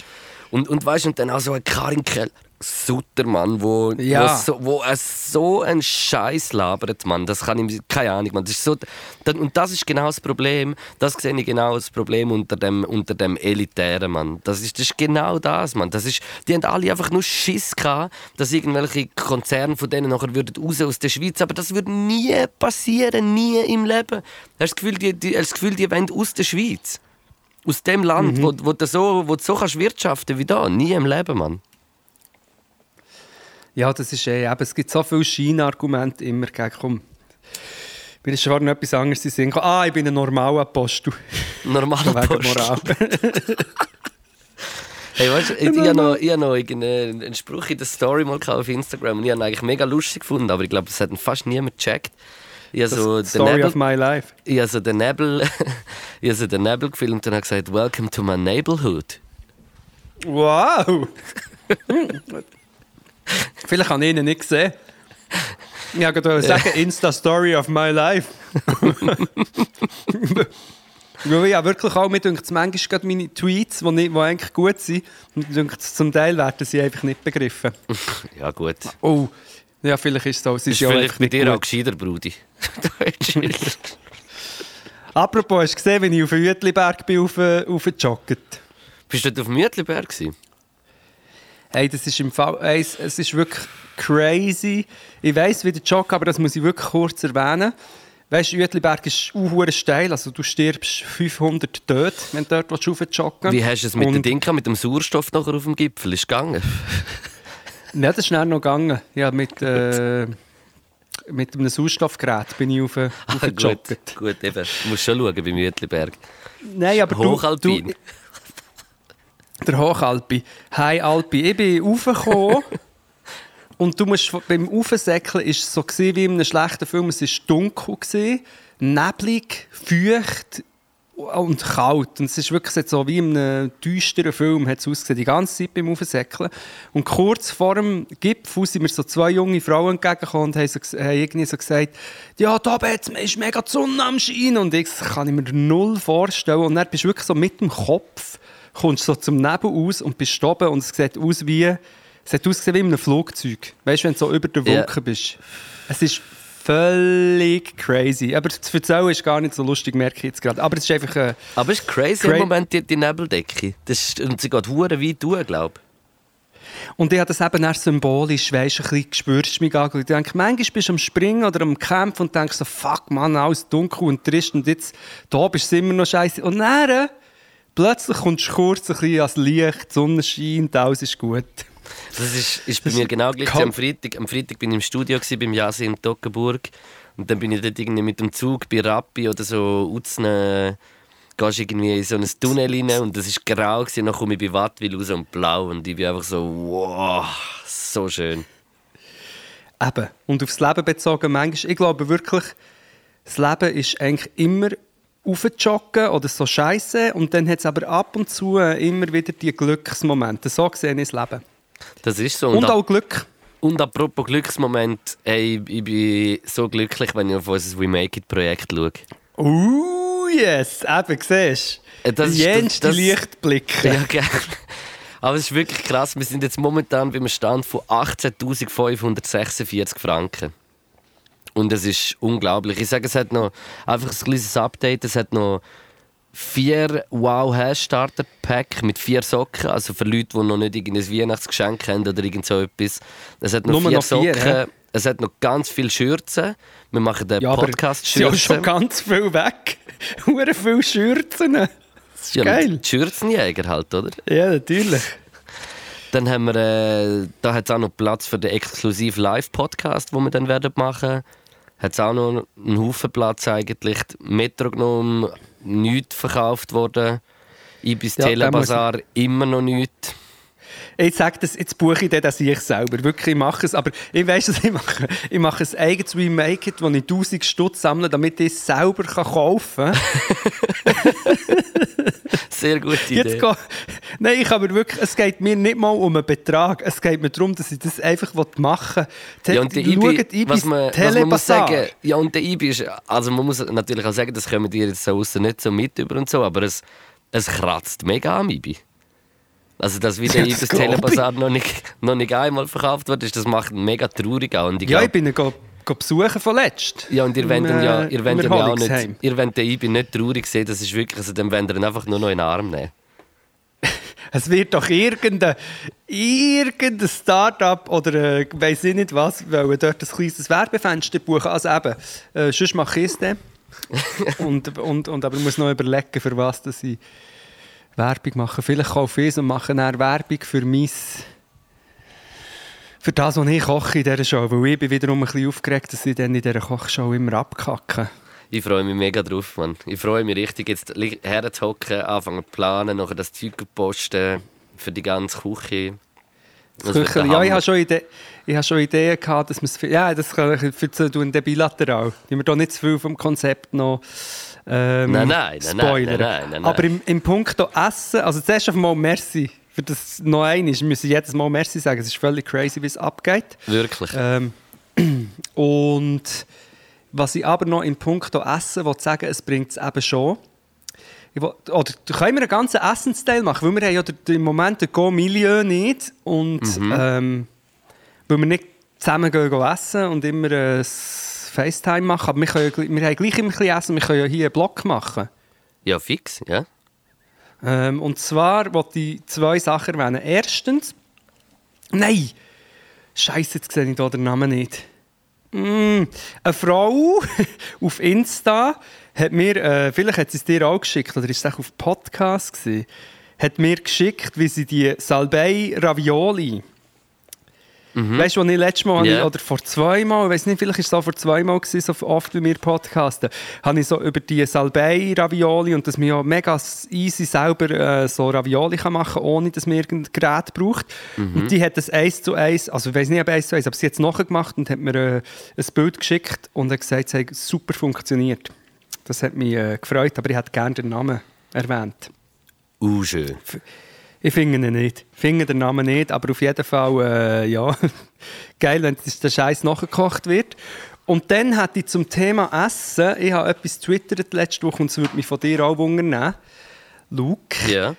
[SPEAKER 3] Und, und weißt du, und dann auch so ein Karin Keller. Suttermann, wo,
[SPEAKER 2] Ja.
[SPEAKER 3] wo, so, wo er so einen Scheiß labert, Mann. Das kann ihm keine Ahnung, Mann. Das ist so, dann- und das ist genau das Problem. Das sehe ich genau das Problem unter dem, unter dem elitären Mann. Das ist, das ist genau das, Mann. Das ist, die haben alle einfach nur Schiss gehabt, dass irgendwelche Konzerne von denen nachher würden raus aus der Schweiz. Aber das würde nie passieren, nie im Leben. Hast du das Gefühl, die, die, hast das Gefühl, die wollen aus der Schweiz? Aus dem Land, wo, wo, du so, wo du so kannst wirtschaften wie da. Nie im Leben, Mann.
[SPEAKER 2] Ja, das ist eh, eben, es gibt so viele Scheinargumente immer gegen, komm, mir ist schon noch etwas anderes in Sinn gekommen. Ah, ich bin ein normaler Apostel.
[SPEAKER 3] Normaler.
[SPEAKER 2] Moral. (laughs)
[SPEAKER 3] Hey, weißt du, ich, ich habe noch, ich habe noch irgendeinen einen Spruch in der Story mal auf Instagram und ich habe ihn eigentlich mega lustig gefunden, aber ich glaube, das hat ihn fast niemand gecheckt. Ich so den
[SPEAKER 2] Story
[SPEAKER 3] Nebel,
[SPEAKER 2] of my life.
[SPEAKER 3] ich habe so den Nebel, (laughs) ich so den Nebel gefilmt und habe gesagt, Welcome to my neighborhood.
[SPEAKER 2] Wow! (laughs) (laughs) Vielleicht habe ich ihn nicht gesehen. Ich wollte sagen, Insta-Story of my life. (laughs) Weil ja wirklich auch, mir denkt manchmal gerade meine Tweets, die, nicht, die eigentlich gut sind, mir denkt zum Teil werden sie einfach nicht begriffen. (laughs)
[SPEAKER 3] Ja gut.
[SPEAKER 2] Oh, ja, vielleicht ist es so. Es ist
[SPEAKER 3] Ist
[SPEAKER 2] ja
[SPEAKER 3] vielleicht bei dir auch
[SPEAKER 2] gut.
[SPEAKER 3] gescheiter, Brudi.
[SPEAKER 2] Apropos, hast du gesehen, wenn ich auf den Uetliberg bin, auf, auf jogget?
[SPEAKER 3] Bist du dort auf dem gewesen?
[SPEAKER 2] Hey, das ist im Fall, hey, es, es ist wirklich crazy. Ich weiss, wie der Jog, aber das muss ich wirklich kurz erwähnen. Weißt du, Uetliberg ist auch steil, also du stirbst 500 tot, wenn du dort raufjoggen.
[SPEAKER 3] Wie hast du es mit dem Ding mit dem Sauerstoff nachher auf dem Gipfel? Ist gegangen? (laughs)
[SPEAKER 2] Ja, das ist schnell noch gegangen. Ja, mit, (laughs) äh, mit einem Sauerstoffgerät bin ich auf, auf
[SPEAKER 3] Ah, gut, gut, eben. Du musst schon schauen beim Mütliberg.
[SPEAKER 2] Nein, aber du, du... Der Hochalpi. Hi Alpi. Ich bin raufgekommen (laughs) und du musst, beim Aufsäckeln ist es so gewesen, wie in einem schlechten Film. Es war dunkel, gewesen, neblig, feucht und kalt. Und es ist wirklich so wie in einem düsteren Film hat es ausgesehen, die ganze Zeit beim Aufsäckeln. Und kurz vor dem Gipfel sind mir so zwei junge Frauen entgegengekommen und haben, so, haben irgendwie so gesagt, ja, da ist mega die Sonne am Schein. Und ich das kann ich mir null vorstellen. Und dann bist du wirklich so mit dem Kopf, kommst so zum Nebel aus und bist oben und es sieht aus wie, es hat ausgesehen wie in einem Flugzeug. Weißt du, wenn du so über der. Wolke bist. Es ist völlig crazy. Aber zu erzählen ist gar nicht so lustig, merke ich jetzt gerade. Aber es ist einfach... Äh,
[SPEAKER 3] Aber es ist crazy
[SPEAKER 2] Cra-
[SPEAKER 3] im Moment, die, die Nebeldecke. Das ist, und sie geht hure weit durch, glaube
[SPEAKER 2] Und ich habe das eben erst symbolisch, weißt, ein bisschen gespürst mich angeschaut. Ich denke, manchmal bist du am Springen oder am Kämpfen und denkst so, fuck man, alles dunkel und trist und jetzt, da bist du immer noch scheiße. Und dann, plötzlich kommst du kurz ein bisschen ans Licht, die Sonne scheint, alles ist gut.
[SPEAKER 3] Das ist, ist bei
[SPEAKER 2] Das
[SPEAKER 3] mir
[SPEAKER 2] ist
[SPEAKER 3] genau gleich. Am Freitag, am Freitag bin ich im Studio gewesen, beim Jasi in Toggenburg. Und dann bin ich dort irgendwie mit dem Zug bei Rappi oder so Uzne. Gehst irgendwie in so ein Tunnel rein und das ist grau gewesen. Dann komme ich bei Wattwil raus und blau und ich bin einfach so, wow, so schön.
[SPEAKER 2] Eben. Und aufs Leben bezogen, manchmal, ich glaube wirklich, das Leben ist eigentlich immer aufjoggen oder so scheiße und dann hat es aber ab und zu äh, immer wieder die Glücksmomente. So gesehen ist das Leben.
[SPEAKER 3] Das ist so.
[SPEAKER 2] Und,
[SPEAKER 3] Und,
[SPEAKER 2] auch Glück.
[SPEAKER 3] und apropos Glücksmoment, ey, ich bin so glücklich, wenn ich auf unser We Make It Projekt schaue.
[SPEAKER 2] Uh, yes, eben, siehst
[SPEAKER 3] Äh,
[SPEAKER 2] du.
[SPEAKER 3] das ist-
[SPEAKER 2] Jenste
[SPEAKER 3] das-
[SPEAKER 2] Lichtblicke. (laughs)
[SPEAKER 3] Ja, gerne. Aber es ist wirklich krass. Wir sind jetzt momentan beim Stand von 18.546 Franken. Und es ist unglaublich. Ich sage, es hat noch einfach ein kleines Update. Es hat noch vier Wow Hash Starter Pack mit vier Socken. Also für Leute, die noch nicht irgendein Weihnachtsgeschenk haben oder irgend so etwas. Es hat noch
[SPEAKER 2] Nur
[SPEAKER 3] vier
[SPEAKER 2] noch vier,
[SPEAKER 3] Socken.
[SPEAKER 2] hä?
[SPEAKER 3] es hat noch ganz viele Schürzen. Wir machen den
[SPEAKER 2] Ja,
[SPEAKER 3] Podcast
[SPEAKER 2] es sind ja schon
[SPEAKER 3] Schürzen.
[SPEAKER 2] ganz viel weg. (laughs) Hure viele Schürzen. Das ist
[SPEAKER 3] Ja,
[SPEAKER 2] geil.
[SPEAKER 3] Schürzenjäger halt, oder?
[SPEAKER 2] Ja, natürlich. (laughs)
[SPEAKER 3] Dann haben wir, äh, da hat es auch noch Platz für den exklusiven Live-Podcast, den wir dann werden machen. Hat es auch noch einen Haufen Platz eigentlich. Metro genommen, nichts verkauft worden. Ibis
[SPEAKER 2] Ja,
[SPEAKER 3] Telebazar immer noch nichts.
[SPEAKER 2] Ich sage das, jetzt buche ich den, dass ich selber. Wirklich, ich mache es. Aber ich weiss, dass (laughs) ich mache. Ich mache ein eigenes Remake, wo ich 1000 Stutz sammle, damit ich es selber kann kaufen kann. (laughs)
[SPEAKER 3] Sehr gute
[SPEAKER 2] Jetzt
[SPEAKER 3] Idee.
[SPEAKER 2] go- Nein, ich aber wirklich, es geht mir nicht mal um einen Betrag. Es geht mir darum, dass ich das einfach machen will.
[SPEAKER 3] Ja, und der
[SPEAKER 2] Schaut
[SPEAKER 3] Ibi,
[SPEAKER 2] Ibis
[SPEAKER 3] was man, was man muss sagen, ja, und der Ibi ist, also man muss natürlich auch sagen, das kommen die jetzt so außen nicht so mit über und so, aber es, es kratzt mega am Ibi. Also, dass wieder
[SPEAKER 2] Ja,
[SPEAKER 3] ja,
[SPEAKER 2] das
[SPEAKER 3] das. Telebasar noch nicht, noch nicht einmal verkauft wurde, das macht mega traurig auch. Und ich
[SPEAKER 2] Ja,
[SPEAKER 3] glaub-
[SPEAKER 2] ich bin go besuchen von letzt.
[SPEAKER 3] Ja, und ihr wollt ihn ja,
[SPEAKER 2] äh,
[SPEAKER 3] ihr wollt ja auch nicht, ihr wollt den Ibi nicht traurig sehen, das ist wirklich, also dann wollt ihr ihn einfach nur noch in den Arm nehmen. (laughs)
[SPEAKER 2] Es wird doch irgendein, irgendein Start-up oder äh, weiss ich nicht was, weil dort ein kleines Werbefenster buchen. Also eben, äh, sonst mache ich es dann. (laughs) und, und, und, aber ich muss noch überlegen, für was dass ich Werbung mache. Vielleicht kaufe ich es und mache dann Werbung für mein... Für das, was ich koche in dieser Show. Weil ich bin wiederum ein bisschen aufgeregt, dass ich dann in dieser Kochshow immer abkacke.
[SPEAKER 3] Ich freue mich mega drauf, Mann. Ich freue mich richtig, jetzt herzuhocken, anfangen zu planen, nachher das Zeug zu posten für die ganze Küche.
[SPEAKER 2] Kücheli. Ja, ich habe schon, Ide ich habe schon Ideen gehabt, dass man es... Ja, das kann ich für tun, bilateral. Die wir da nicht zu viel vom Konzept noch ähm,
[SPEAKER 3] Nein, nein, nein,
[SPEAKER 2] spoilern.
[SPEAKER 3] nein, nein, nein.
[SPEAKER 2] Aber im, im Punkt Essen, also zuerst einmal merci für das noch einmal. Wir müssen jedes Mal merci sagen. Es ist völlig crazy, wie es abgeht.
[SPEAKER 3] Wirklich.
[SPEAKER 2] Ähm, (clears throat) und was ich aber noch im Punkt Essen will sagen, es bringt es eben schon. Will, oder können wir einen ganzen Essensteil machen? Weil wir haben ja im Moment den Go-Milieu nicht. Und ähm, weil wir nicht zusammen gehen, gehen essen und immer ein FaceTime machen. Aber wir, können, ja wir haben gleich immer ein bisschen essen. Wir können ja hier einen Block machen.
[SPEAKER 3] Ja, fix, ja.
[SPEAKER 2] Ähm, und zwar wollte ich zwei Sachen erwähnen. Erstens, nein, Scheiße, jetzt sehe ich hier den Namen nicht. Mm, eine Frau (laughs) auf Insta hat mir, äh, vielleicht hat sie es dir auch geschickt, oder ist es auch auf Podcast gewesen, hat mir geschickt, wie sie die Salbei Ravioli Weißt du, als ich letztes Mal,
[SPEAKER 3] Ja.
[SPEAKER 2] oder vor zwei Mal, ich weiß nicht, vielleicht war es auch vor zwei Mal, gewesen, so oft wie wir podcasten, habe ich so über die Salbei-Ravioli und dass man ja mega easy selber äh, so Ravioli kann machen kann, ohne dass man irgendein Gerät braucht. Und die hat das eins zu eins, also ich weiß nicht, ob eins zu eins, aber sie hat es nachgemacht und hat mir äh, ein Bild geschickt und hat gesagt, es hat super funktioniert. Das hat mich äh, gefreut, aber ich hätte gerne den Namen erwähnt.
[SPEAKER 3] Uh, schön.
[SPEAKER 2] Ich finde ihn nicht. Ich finde den Namen nicht, aber auf jeden Fall, äh, ja, (laughs) geil, wenn der Scheiß nachgekocht wird. Und dann hatte ich zum Thema Essen, ich habe etwas twittert letzte Woche und es würde mich von dir auch wundern. Luke,
[SPEAKER 3] Ja.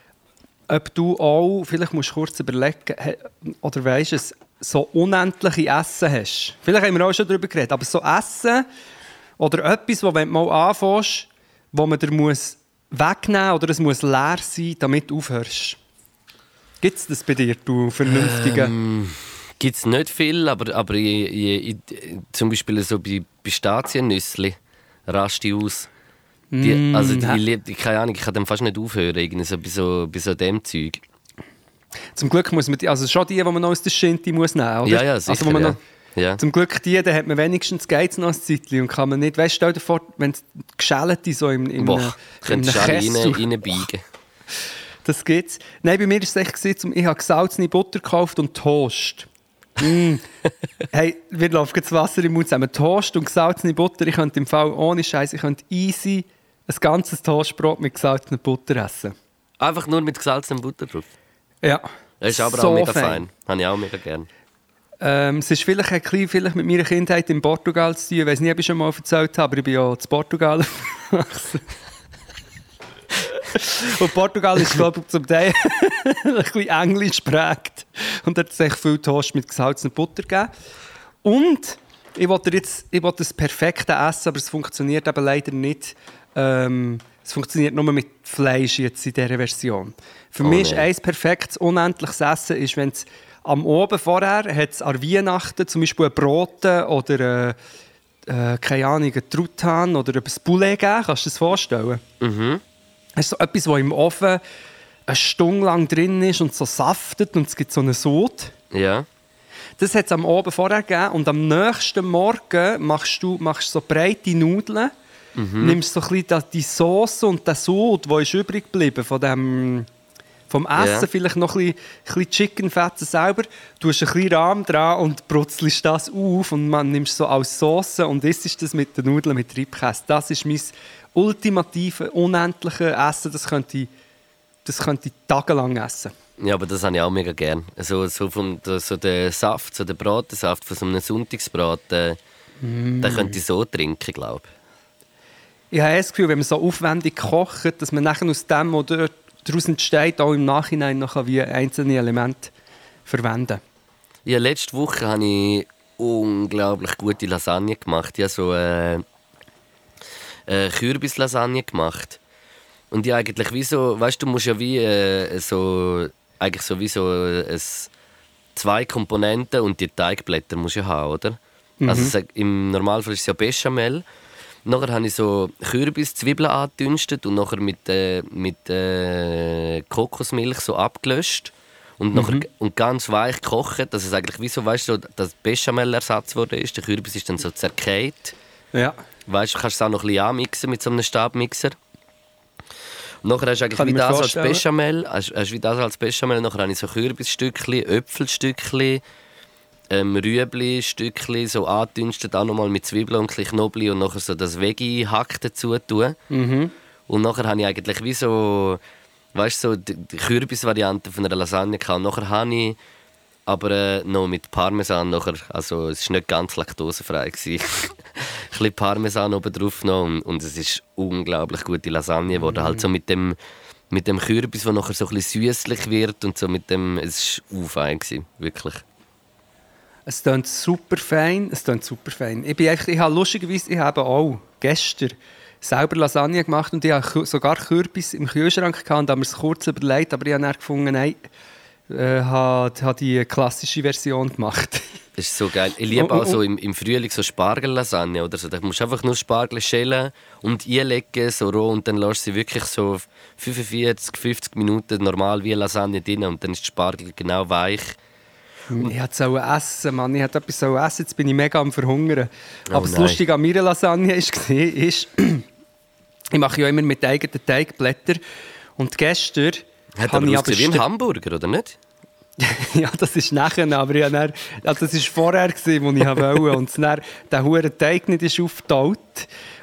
[SPEAKER 2] ob du auch, vielleicht musst du kurz überlegen, oder weißt du es, so unendliche Essen hast. Vielleicht haben wir auch schon darüber geredet, aber so Essen oder etwas, wo wenn du mal anfängst, wo man dir muss wegnehmen oder es muss leer sein, damit du aufhörst. Gibt es das bei dir, du Vernünftige?
[SPEAKER 3] Gibt es nicht viel, aber, aber ich, ich, ich, zum Beispiel so bei Pistaziennüssli raste ich aus. Die, also die, ich, lieb- keine Ahnung, ich kann dann fast nicht aufhören, irgendwie so, bei, so, bei so dem Zeug.
[SPEAKER 2] Zum Glück muss man die, also schon die, die man noch aus der Schinti muss nehmen, oder?
[SPEAKER 3] Ja, ja, sicher,
[SPEAKER 2] also, wo man
[SPEAKER 3] ja.
[SPEAKER 2] noch,
[SPEAKER 3] Ja.
[SPEAKER 2] Zum Glück die, dann hat man wenigstens geht's noch ein Zeitchen und kann man nicht, weißt du, stell dir vor, wenn es geschälte so im, im,
[SPEAKER 3] Boah,
[SPEAKER 2] einem
[SPEAKER 3] alle
[SPEAKER 2] Kessel.
[SPEAKER 3] rein, reinbiegen. (laughs)
[SPEAKER 2] Das gibt's. Nein, bei mir war es echt, zum- ich habe gesalzene Butter gekauft und Toast. Mm. (laughs) hey, wir laufen das Wasser im Mund zusammen. Toast und gesalzene Butter. Ich könnte im Fall ohne Scheiß, ich könnte easy ein ganzes Toastbrot mit gesalzener Butter essen.
[SPEAKER 3] Einfach nur mit gesalzenem Butter drauf.
[SPEAKER 2] Ja.
[SPEAKER 3] Das ist aber
[SPEAKER 2] So
[SPEAKER 3] auch mega
[SPEAKER 2] fein.
[SPEAKER 3] fein. Habe ich auch mega gern.
[SPEAKER 2] Ähm, es ist vielleicht ein bisschen vielleicht mit meiner Kindheit in Portugal zu tun. Ich weiß nicht, ob ich schon mal erzählt habe, aber ich bin ja in Portugal (laughs) aufgewachsen. (laughs) Und Portugal ist, glaube ich, zum Teil (laughs) ein bisschen englisch geprägt. Und hat es echt viel Toast mit gesalzener Butter gegeben. Und ich wollte jetzt ich wollte das perfekte Essen, aber es funktioniert eben leider nicht. Ähm, es funktioniert nur mit Fleisch jetzt in dieser Version. Für
[SPEAKER 3] Oh
[SPEAKER 2] mich ist ein perfektes, unendliches Essen, ist, wenn es am Oben vorher hat es an Weihnachten zum Beispiel ein Brote oder äh, äh, keine Ahnung, ein Truthahn oder ein Poulet gegeben. Kannst du dir das vorstellen?
[SPEAKER 3] Mhm.
[SPEAKER 2] Es ist so etwas, das im Ofen eine Stunde lang drin ist und so saftet und es gibt so eine Sod.
[SPEAKER 3] Ja.
[SPEAKER 2] Das hat es am Abend vorher gegeben und am nächsten Morgen machst du machst so breite Nudeln, nimmst so ein bisschen die Soße und den Sud, der ist übrig geblieben von dem vom Essen,
[SPEAKER 3] Ja.
[SPEAKER 2] vielleicht noch ein bisschen, ein bisschen Chicken Fetten selber, tust ein bisschen Rahm dran und brutzelst das auf und man nimmst so als Soße und isst das mit den Nudeln mit Reibkäse. Das ist mein ultimative, unendliche Essen, das könnte ich, das könnte ich tagelang essen.
[SPEAKER 3] Ja, aber das habe ich auch mega gern. So, so, vom, so der Saft, so der Bratensaft von so einem Sonntagsbraten,
[SPEAKER 2] Mm.
[SPEAKER 3] den könnte ich so trinken, glaube
[SPEAKER 2] Ich habe das Gefühl, wenn man so aufwendig kocht, dass man nachher aus dem, was dort daraus entsteht, auch im Nachhinein noch wie einzelne Elemente verwenden.
[SPEAKER 3] Ja, letzte Woche habe ich unglaublich gute Lasagne gemacht. Ich habe so äh, äh, Kürbislasagne gemacht. Und ich eigentlich wie so, weißt du, musst ja wie äh, so, eigentlich so wie so äh, zwei Komponenten und die Teigblätter musst du ja haben, oder?
[SPEAKER 2] Mhm.
[SPEAKER 3] Also im Normalfall ist es ja Bechamel. Nachher habe ich so Kürbis, Zwiebeln angedünstet und nachher mit, äh, mit äh, Kokosmilch so abgelöscht. Und,
[SPEAKER 2] Mhm.
[SPEAKER 3] nachher, und ganz weich gekocht, dass es eigentlich wie so, weißt du, so, dass Bechamel-Ersatz wurde ist. Der Kürbis ist dann so zerkehlt.
[SPEAKER 2] Ja.
[SPEAKER 3] Weißt du, kannst es auch noch ein bisschen anmixen mit so einem Stabmixer. Und nachher hast du eigentlich
[SPEAKER 2] Kann
[SPEAKER 3] wie das als. Bechamel, hast, hast wie das als Bechamel, nachher habe ich so Kürbisstückchen, Äpfelstückchen, ähm, Rüebli-Stückchen, so angedünstet, auch nochmal mit Zwiebeln und Knoblauch und nachher so das Veggie-Hack dazu tun.
[SPEAKER 2] Mhm.
[SPEAKER 3] Und nachher habe ich eigentlich wie so, weißt du, so die, Kürbisvariante von einer Lasagne gehabt. Und nachher habe ich aber äh, noch mit Parmesan nachher, also es war nicht ganz laktosefrei. gewesen. (laughs) ein bisschen Parmesan oben drauf noch und, es ist unglaublich gute Lasagne geworden. Halt so mit dem, mit dem Kürbis, der nachher so ein bisschen süßlich wird und so mit dem, es war fein, wirklich.
[SPEAKER 2] Es klingt super fein. Es klingt super fein. Ich, bin echt, ich habe lustigerweise, ich habe auch gestern selber Lasagne gemacht und ich habe sogar Kürbis im Kühlschrank gehabt und habe mir es kurz überlegt, aber ich habe dann gefunden, nein, äh, habe, habe die klassische Version gemacht. (laughs)
[SPEAKER 3] Das ist so geil. Ich liebe
[SPEAKER 2] Oh, oh,
[SPEAKER 3] auch so
[SPEAKER 2] oh.
[SPEAKER 3] im, im Frühling so Spargellasagne oder so. Da musst du einfach nur Spargel schälen und einlegen, so roh, und dann lässt sie wirklich so 45, 50 Minuten normal wie Lasagne drin und dann ist der Spargel genau weich.
[SPEAKER 2] Ich hätte es essen, Mann. Ich hätte etwas essen. Jetzt bin ich mega am Verhungern.
[SPEAKER 3] Oh
[SPEAKER 2] Aber das
[SPEAKER 3] nein.
[SPEAKER 2] Lustige an meiner Lasagne ist, ist (clears throat) ich mache ja immer mit eigenen Teigblättern. Und gestern
[SPEAKER 3] Hat
[SPEAKER 2] habe
[SPEAKER 3] aber
[SPEAKER 2] ich
[SPEAKER 3] ausgesehen wie ein Hamburger, oder nicht? (laughs)
[SPEAKER 2] ja, das ist nachher, aber ich habe dann, also das war vorher, gewesen, als ich wollte. (laughs) Und dann, der hure Teig nicht ist aufgetaut.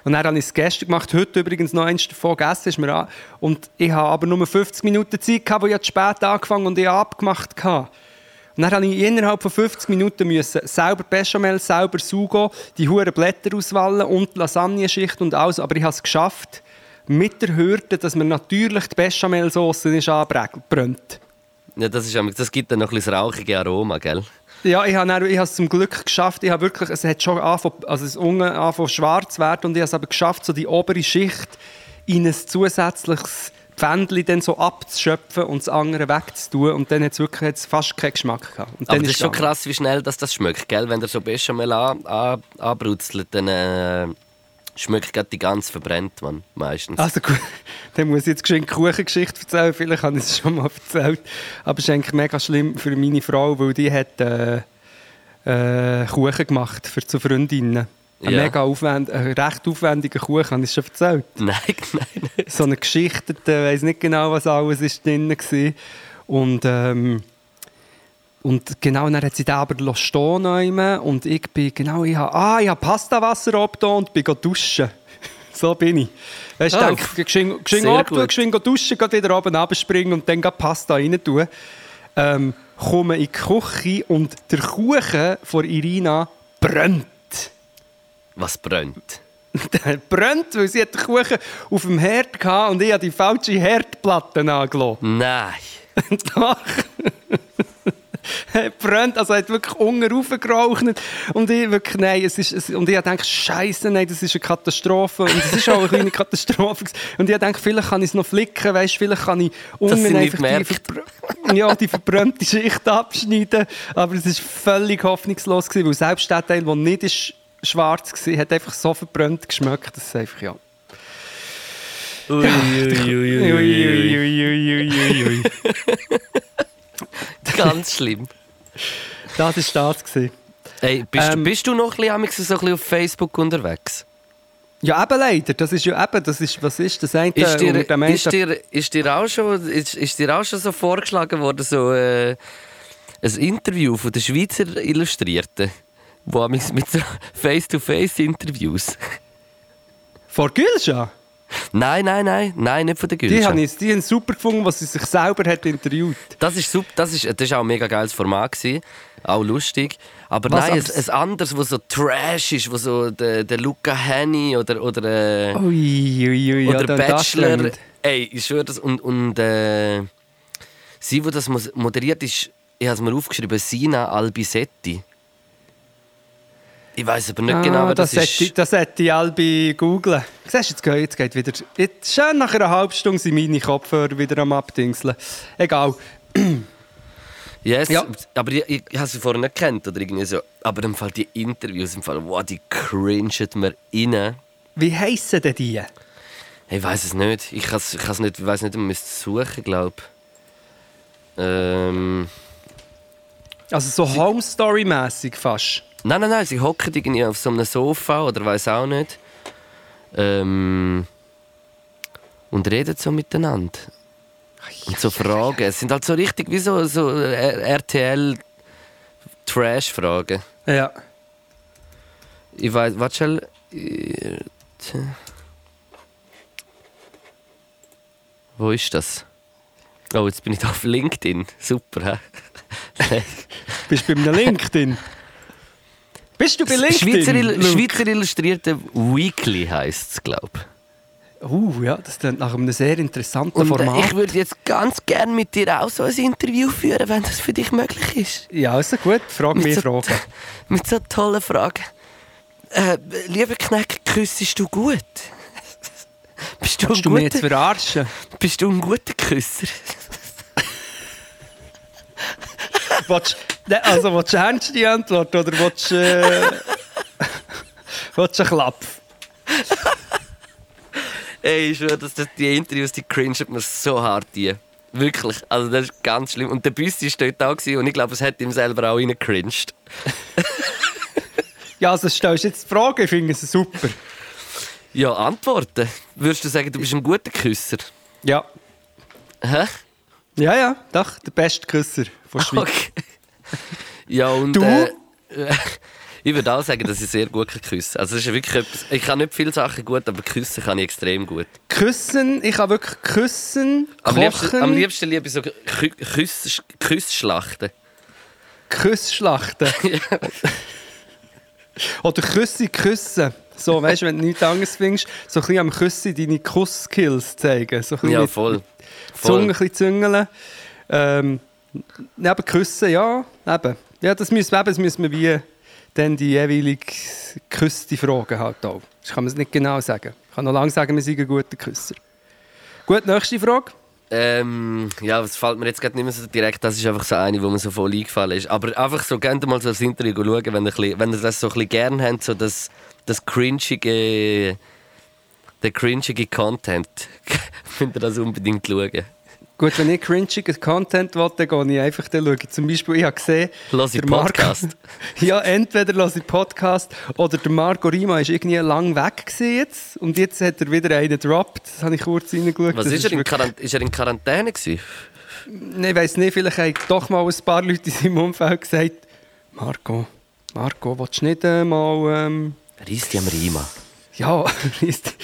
[SPEAKER 2] Und dann habe ich es gestern gemacht, heute übrigens noch eins davon gegessen, ist mir an. Und ich habe aber nur 50 Minuten Zeit gehabt, wo ich zu spät angefangen und ich habe abgemacht hatte. Und dann musste ich innerhalb von 50 Minuten müssen selber Bechamel, selber Sugo, die hure Blätter auswählen und die Lasagnenschicht und alles. Aber ich habe es geschafft, mit der Hürde, dass mir natürlich die Bechamelsauce nicht anbrennt.
[SPEAKER 3] Ja, das, ist, das gibt dann noch ein bisschen rauchige Aroma, gell?
[SPEAKER 2] Ja, ich habe, dann- ich habe es zum Glück geschafft. Ich habe wirklich, es hat schon angefangen, also es angefangen schwarz zu werden und ich habe es aber geschafft, so die obere Schicht in ein zusätzliches Pfändchen dann so abzuschöpfen und das andere wegzutun und dann hat es wirklich hat's fast keinen Geschmack gehabt.
[SPEAKER 3] Aber das ist schon
[SPEAKER 2] gegangen.
[SPEAKER 3] krass, wie schnell das, das schmeckt, gell? Wenn der so Bechamel an, an, anbrutzelt, dann äh, schmeckt gerade die ganz verbrennt, man, meistens.
[SPEAKER 2] Also gut, (laughs) dann muss ich jetzt die Kuchengeschichte erzählen. Vielleicht habe ich es schon mal erzählt. Aber es ist eigentlich mega schlimm für meine Frau, weil die hat äh, äh, Kuchen gemacht für zu Freundinnen. Ein
[SPEAKER 3] Ja.
[SPEAKER 2] mega aufwend, ein recht aufwendiger Kuchen, habe ich es schon erzählt. (laughs)
[SPEAKER 3] Nein, nein, nein.
[SPEAKER 2] so eine Geschichte, ich weiß nicht genau, was alles ist drin war. Und, ähm, und genau, dann hat sie den aber stehen lassen. und ich bin, genau, ich habe, ah, ich habe Pastawasser abgetan und bin duschen. (laughs) so bin ich. Weißt du,
[SPEAKER 3] Oh,
[SPEAKER 2] ich denke, geschwind geschwind
[SPEAKER 3] sehr
[SPEAKER 2] abtun,
[SPEAKER 3] gut.
[SPEAKER 2] geschwind duschen, geht wieder oben runterspringen und dann gleich Pasta rein tun. Ähm, komme in die Küche und der Kuchen von Irina brennt.
[SPEAKER 3] Was brennt? (laughs)
[SPEAKER 2] Der brennt, weil sie hat den Kuchen auf dem Herd hatte und ich habe die falsche Herdplatte angelassen.
[SPEAKER 3] Nein. (laughs)
[SPEAKER 2] Doch. (laughs) Er brennt, also er hat wirklich unten raufgeraucht. Und ich wirklich, nein, es ist, es, und ich dachte, Scheiße, nein, das ist eine Katastrophe. Und es ist auch eine kleine Katastrophe. Und ich dachte, vielleicht kann ich es noch flicken, weißt, vielleicht kann ich unten einfach die, verbr- ja, die verbrannte Schicht abschneiden. Aber es war völlig hoffnungslos, gewesen, weil selbst der Teil, der nicht ist, schwarz war, hat einfach so verbrannt geschmeckt, dass es einfach, ja.
[SPEAKER 3] Ui, ui, ui, ui, ui, ui.
[SPEAKER 2] Uiuiuiuiui. (laughs)
[SPEAKER 3] Ganz schlimm.
[SPEAKER 2] Das war das. Gewesen.
[SPEAKER 3] Hey, bist,
[SPEAKER 2] Ähm,
[SPEAKER 3] du, bist du noch ein bisschen, so ein bisschen auf Facebook unterwegs?
[SPEAKER 2] Ja, eben leider. Das ist ja eben, das ist, was ist das eine
[SPEAKER 3] Ist dir, ist, dir, ist, dir auch schon, ist, ist dir auch schon so vorgeschlagen worden, so äh, ein Interview von den Schweizer Illustrierten? Wo mit so (laughs) Face-to-Face-Interviews.
[SPEAKER 2] Vor Gülscha?
[SPEAKER 3] Nein, nein, nein, nein, nicht von der
[SPEAKER 2] Die
[SPEAKER 3] Gülscha.
[SPEAKER 2] haben die haben super gefunden, was sie sich selber hat interviewt.
[SPEAKER 3] Das ist super, das ist, das ist auch ein mega geiles Format gewesen, auch lustig. Aber
[SPEAKER 2] Was,
[SPEAKER 3] nein,
[SPEAKER 2] aber
[SPEAKER 3] ein, anderes, wo so Trash ist, wo so der, der Luca Henny oder oder äh,
[SPEAKER 2] Ui, ui, ui, ja,
[SPEAKER 3] oder
[SPEAKER 2] das
[SPEAKER 3] Bachelor. Ey, ich schwöre das. Und, und äh, sie, die das moderiert, ist, ich habe es mir aufgeschrieben, Sina Albisetti. Ich weiß aber nicht genau, wer
[SPEAKER 2] das,
[SPEAKER 3] das,
[SPEAKER 2] hätte,
[SPEAKER 3] ist.
[SPEAKER 2] das hätte ich alle googlen. Siehst du, jetzt geht, jetzt geht wieder. Jetzt, schön nach einer halben Stunde sind meine Kopfhörer wieder am Abdingseln. Egal. (clears throat)
[SPEAKER 3] Yes,
[SPEAKER 2] Ja.
[SPEAKER 3] aber ich, ich, ich habe sie vorher nicht gekannt oder irgendwie so. Aber im Fall die Interviews, im Fall, wow, die cringen mir rein.
[SPEAKER 2] Wie heissen denn die?
[SPEAKER 3] Ich weiß es nicht. Ich kann es ich kann's nicht, ich weiß nicht, man müsste es suchen, glaube ähm,
[SPEAKER 2] Also so Home Story-mässig fast.
[SPEAKER 3] Nein, nein, nein, sie hocken irgendwie auf so einem Sofa oder weiß auch nicht. Ähm, und reden so miteinander. Und so Fragen. Es sind halt so richtig wie so, so RTL-Trash-Fragen.
[SPEAKER 2] Ja.
[SPEAKER 3] Ich weiß, was soll. äh, Wo ist das? Oh, jetzt bin ich da auf LinkedIn. Super, hä?
[SPEAKER 2] Bist du bei einem LinkedIn? (laughs) Bist du bei LinkedIn?
[SPEAKER 3] Schweizer? Schweizer Illustrierte Weekly heisst es, glaube ich.
[SPEAKER 2] Uh, ja, das klingt nach einem sehr interessanten
[SPEAKER 3] Und äh,
[SPEAKER 2] Format.
[SPEAKER 3] ich würde jetzt ganz gerne mit dir auch so ein Interview führen, wenn das für dich möglich ist.
[SPEAKER 2] ja, also gut. Frag
[SPEAKER 3] Mit
[SPEAKER 2] mich
[SPEAKER 3] so,
[SPEAKER 2] Fragen. (laughs)
[SPEAKER 3] mit so tollen Fragen. Äh, lieber Kneck, küssest du gut? (laughs) Bist du, ein
[SPEAKER 2] Willst du mich jetzt
[SPEAKER 3] guter,
[SPEAKER 2] verarschen?
[SPEAKER 3] bist du ein guter Küsser? (laughs)
[SPEAKER 2] Willst, ne, also, willst du ernst die Antwort oder willst du... Äh, (laughs) willst du einen Klapp?
[SPEAKER 3] Ey, ich schwöre, dass das, die Interviews, die cringen mir so hart die. Wirklich, also das ist ganz schlimm. Und der Büssi war dort da gewesen und ich glaube, es hat ihm selber auch reingecringed. (laughs)
[SPEAKER 2] Ja, also stellst du jetzt die Frage, ich finde es super.
[SPEAKER 3] Ja, Antworten. Würdest du sagen, du bist ein guter Küsser?
[SPEAKER 2] Ja.
[SPEAKER 3] Hä?
[SPEAKER 2] Ja, ja, doch, der beste Küsser von der Schweiz.
[SPEAKER 3] Okay. (laughs) Ja, und
[SPEAKER 2] Du?
[SPEAKER 3] Äh, (laughs) ich würde auch sagen, dass ich sehr gut kann küssen Also es ist wirklich etwas, ich kann nicht viele Sachen gut, aber küssen kann ich extrem gut.
[SPEAKER 2] Küssen, ich kann wirklich küssen,
[SPEAKER 3] Am liebsten,
[SPEAKER 2] kochen,
[SPEAKER 3] am liebsten liebe ich so Kü Küss, Küssschlachten.
[SPEAKER 2] Küssschlachten. (laughs) Oder Küsse küssen. So, weißt du, wenn du nichts anderes findest, so ein bisschen am Küssen deine Kuss-Skills zeigen. So ein bisschen
[SPEAKER 3] Ja,
[SPEAKER 2] mit
[SPEAKER 3] voll.
[SPEAKER 2] Zunge ein
[SPEAKER 3] voll.
[SPEAKER 2] bisschen züngeln. Ähm, neben Küssen, ja, eben. Ja, das müssen wir, eben, das müssen wir wie dann die jeweilig geküsste Fragen halt auch. Das kann man es nicht genau sagen. Ich kann noch lange sagen, wir sind ein guter Küsser. Gut, nächste Frage.
[SPEAKER 3] Ähm, ja, was fällt mir jetzt nicht mehr so direkt, das ist einfach so eine, wo mir so voll eingefallen ist. Aber einfach so, gerne mal so das Interview schauen, wenn ihr, wenn ihr das so ein bisschen gerne habt, so das, das cringige, der cringige Content, (laughs) könnt ihr das unbedingt schauen.
[SPEAKER 2] Gut, wenn ich cringigen Content will, dann gehe ich einfach dann schauen. Zum Beispiel, ich habe gesehen,
[SPEAKER 3] Lass ich
[SPEAKER 2] der Marco-
[SPEAKER 3] Podcast. (laughs)
[SPEAKER 2] ja, entweder lasse ich Podcast oder der Marco Rima ist irgendwie lang weg jetzt und jetzt hat er wieder einen gedroppt. Das habe ich kurz reingeschaut.
[SPEAKER 3] Was
[SPEAKER 2] Das
[SPEAKER 3] ist er, in Quarant ist er in Quarantäne gewesen?
[SPEAKER 2] Nee, Ich weiss nicht, vielleicht haben doch mal ein paar Leute in seinem Umfeld gesagt, Marco, Marco, willst du nicht äh, mal... Ähm,
[SPEAKER 3] Reiss die am Riemen.
[SPEAKER 2] Ja, (laughs) ist-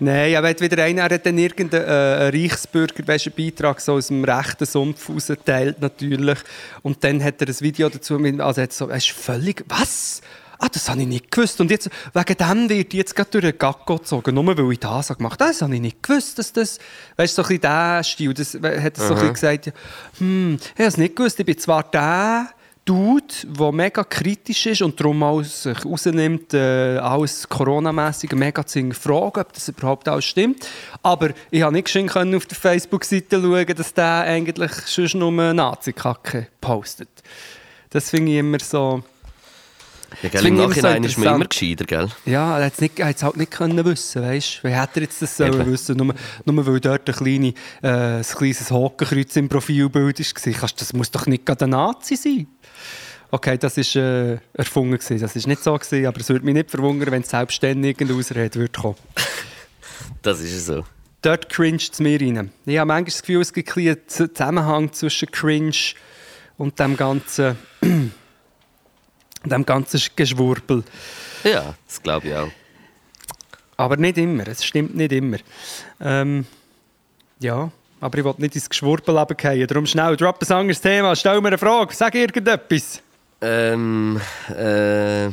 [SPEAKER 2] Nein, er hat wieder einer, er hat dann irgendeinen äh, Reichsbürger, weißt, einen Beitrag so aus dem rechten Sumpf rausgeteilt natürlich. Und dann hat er ein Video dazu, mit, also er hat so, er ist völlig, was? Ah, das habe ich nicht gewusst. Und jetzt, wegen dem wird jetzt gerade durch den Gacko gezogen, nur weil ich das gemacht habe. Das habe ich nicht gewusst, dass das, weißt du, so ein bisschen der Stil, das hat er so ein bisschen gesagt, ja, hm, ich habe es nicht gewusst, ich bin zwar der, Dude, der mega kritisch ist und darum sich rausnimmt, äh, alles Corona-mässig mega zu fragen, ob das überhaupt alles stimmt. Aber ich habe nicht schön können auf der Facebook-Seite schauen, dass der eigentlich schon nur Nazi-Kacke postet. Das finde ich immer so...
[SPEAKER 3] Ja, gell, Im Nachhinein ist man immer gescheiter, gell?
[SPEAKER 2] Ja, er hat es halt nicht können wissen, weißt du? Wie hätte er jetzt das sollen
[SPEAKER 3] Eben.
[SPEAKER 2] wissen? Nur, nur weil dort ein, kleine, äh, ein kleines Hakenkreuz im Profilbild war. Das muss doch nicht gerade ein Nazi sein. Okay, das war äh, erfunden. Gewesen. Das war nicht so, gewesen, aber es würde mich nicht verwundern, wenn es selbstständig irgendeine Ausrede würde kommen. (laughs)
[SPEAKER 3] Das ist so.
[SPEAKER 2] Dort cringe es mir rein. Ich habe manchmal das Gefühl, es gibt einen Zusammenhang zwischen Cringe und dem ganzen, (clears throat) dem ganzen Geschwurbel.
[SPEAKER 3] Ja, das glaube ich auch.
[SPEAKER 2] Aber nicht immer, es stimmt nicht immer. Ähm, ja, aber ich will nicht ins Geschwurbel runterfallen. Darum schnell, drop ein anderes Thema, stell mir eine Frage, sag irgendetwas.
[SPEAKER 3] Ähm, äh,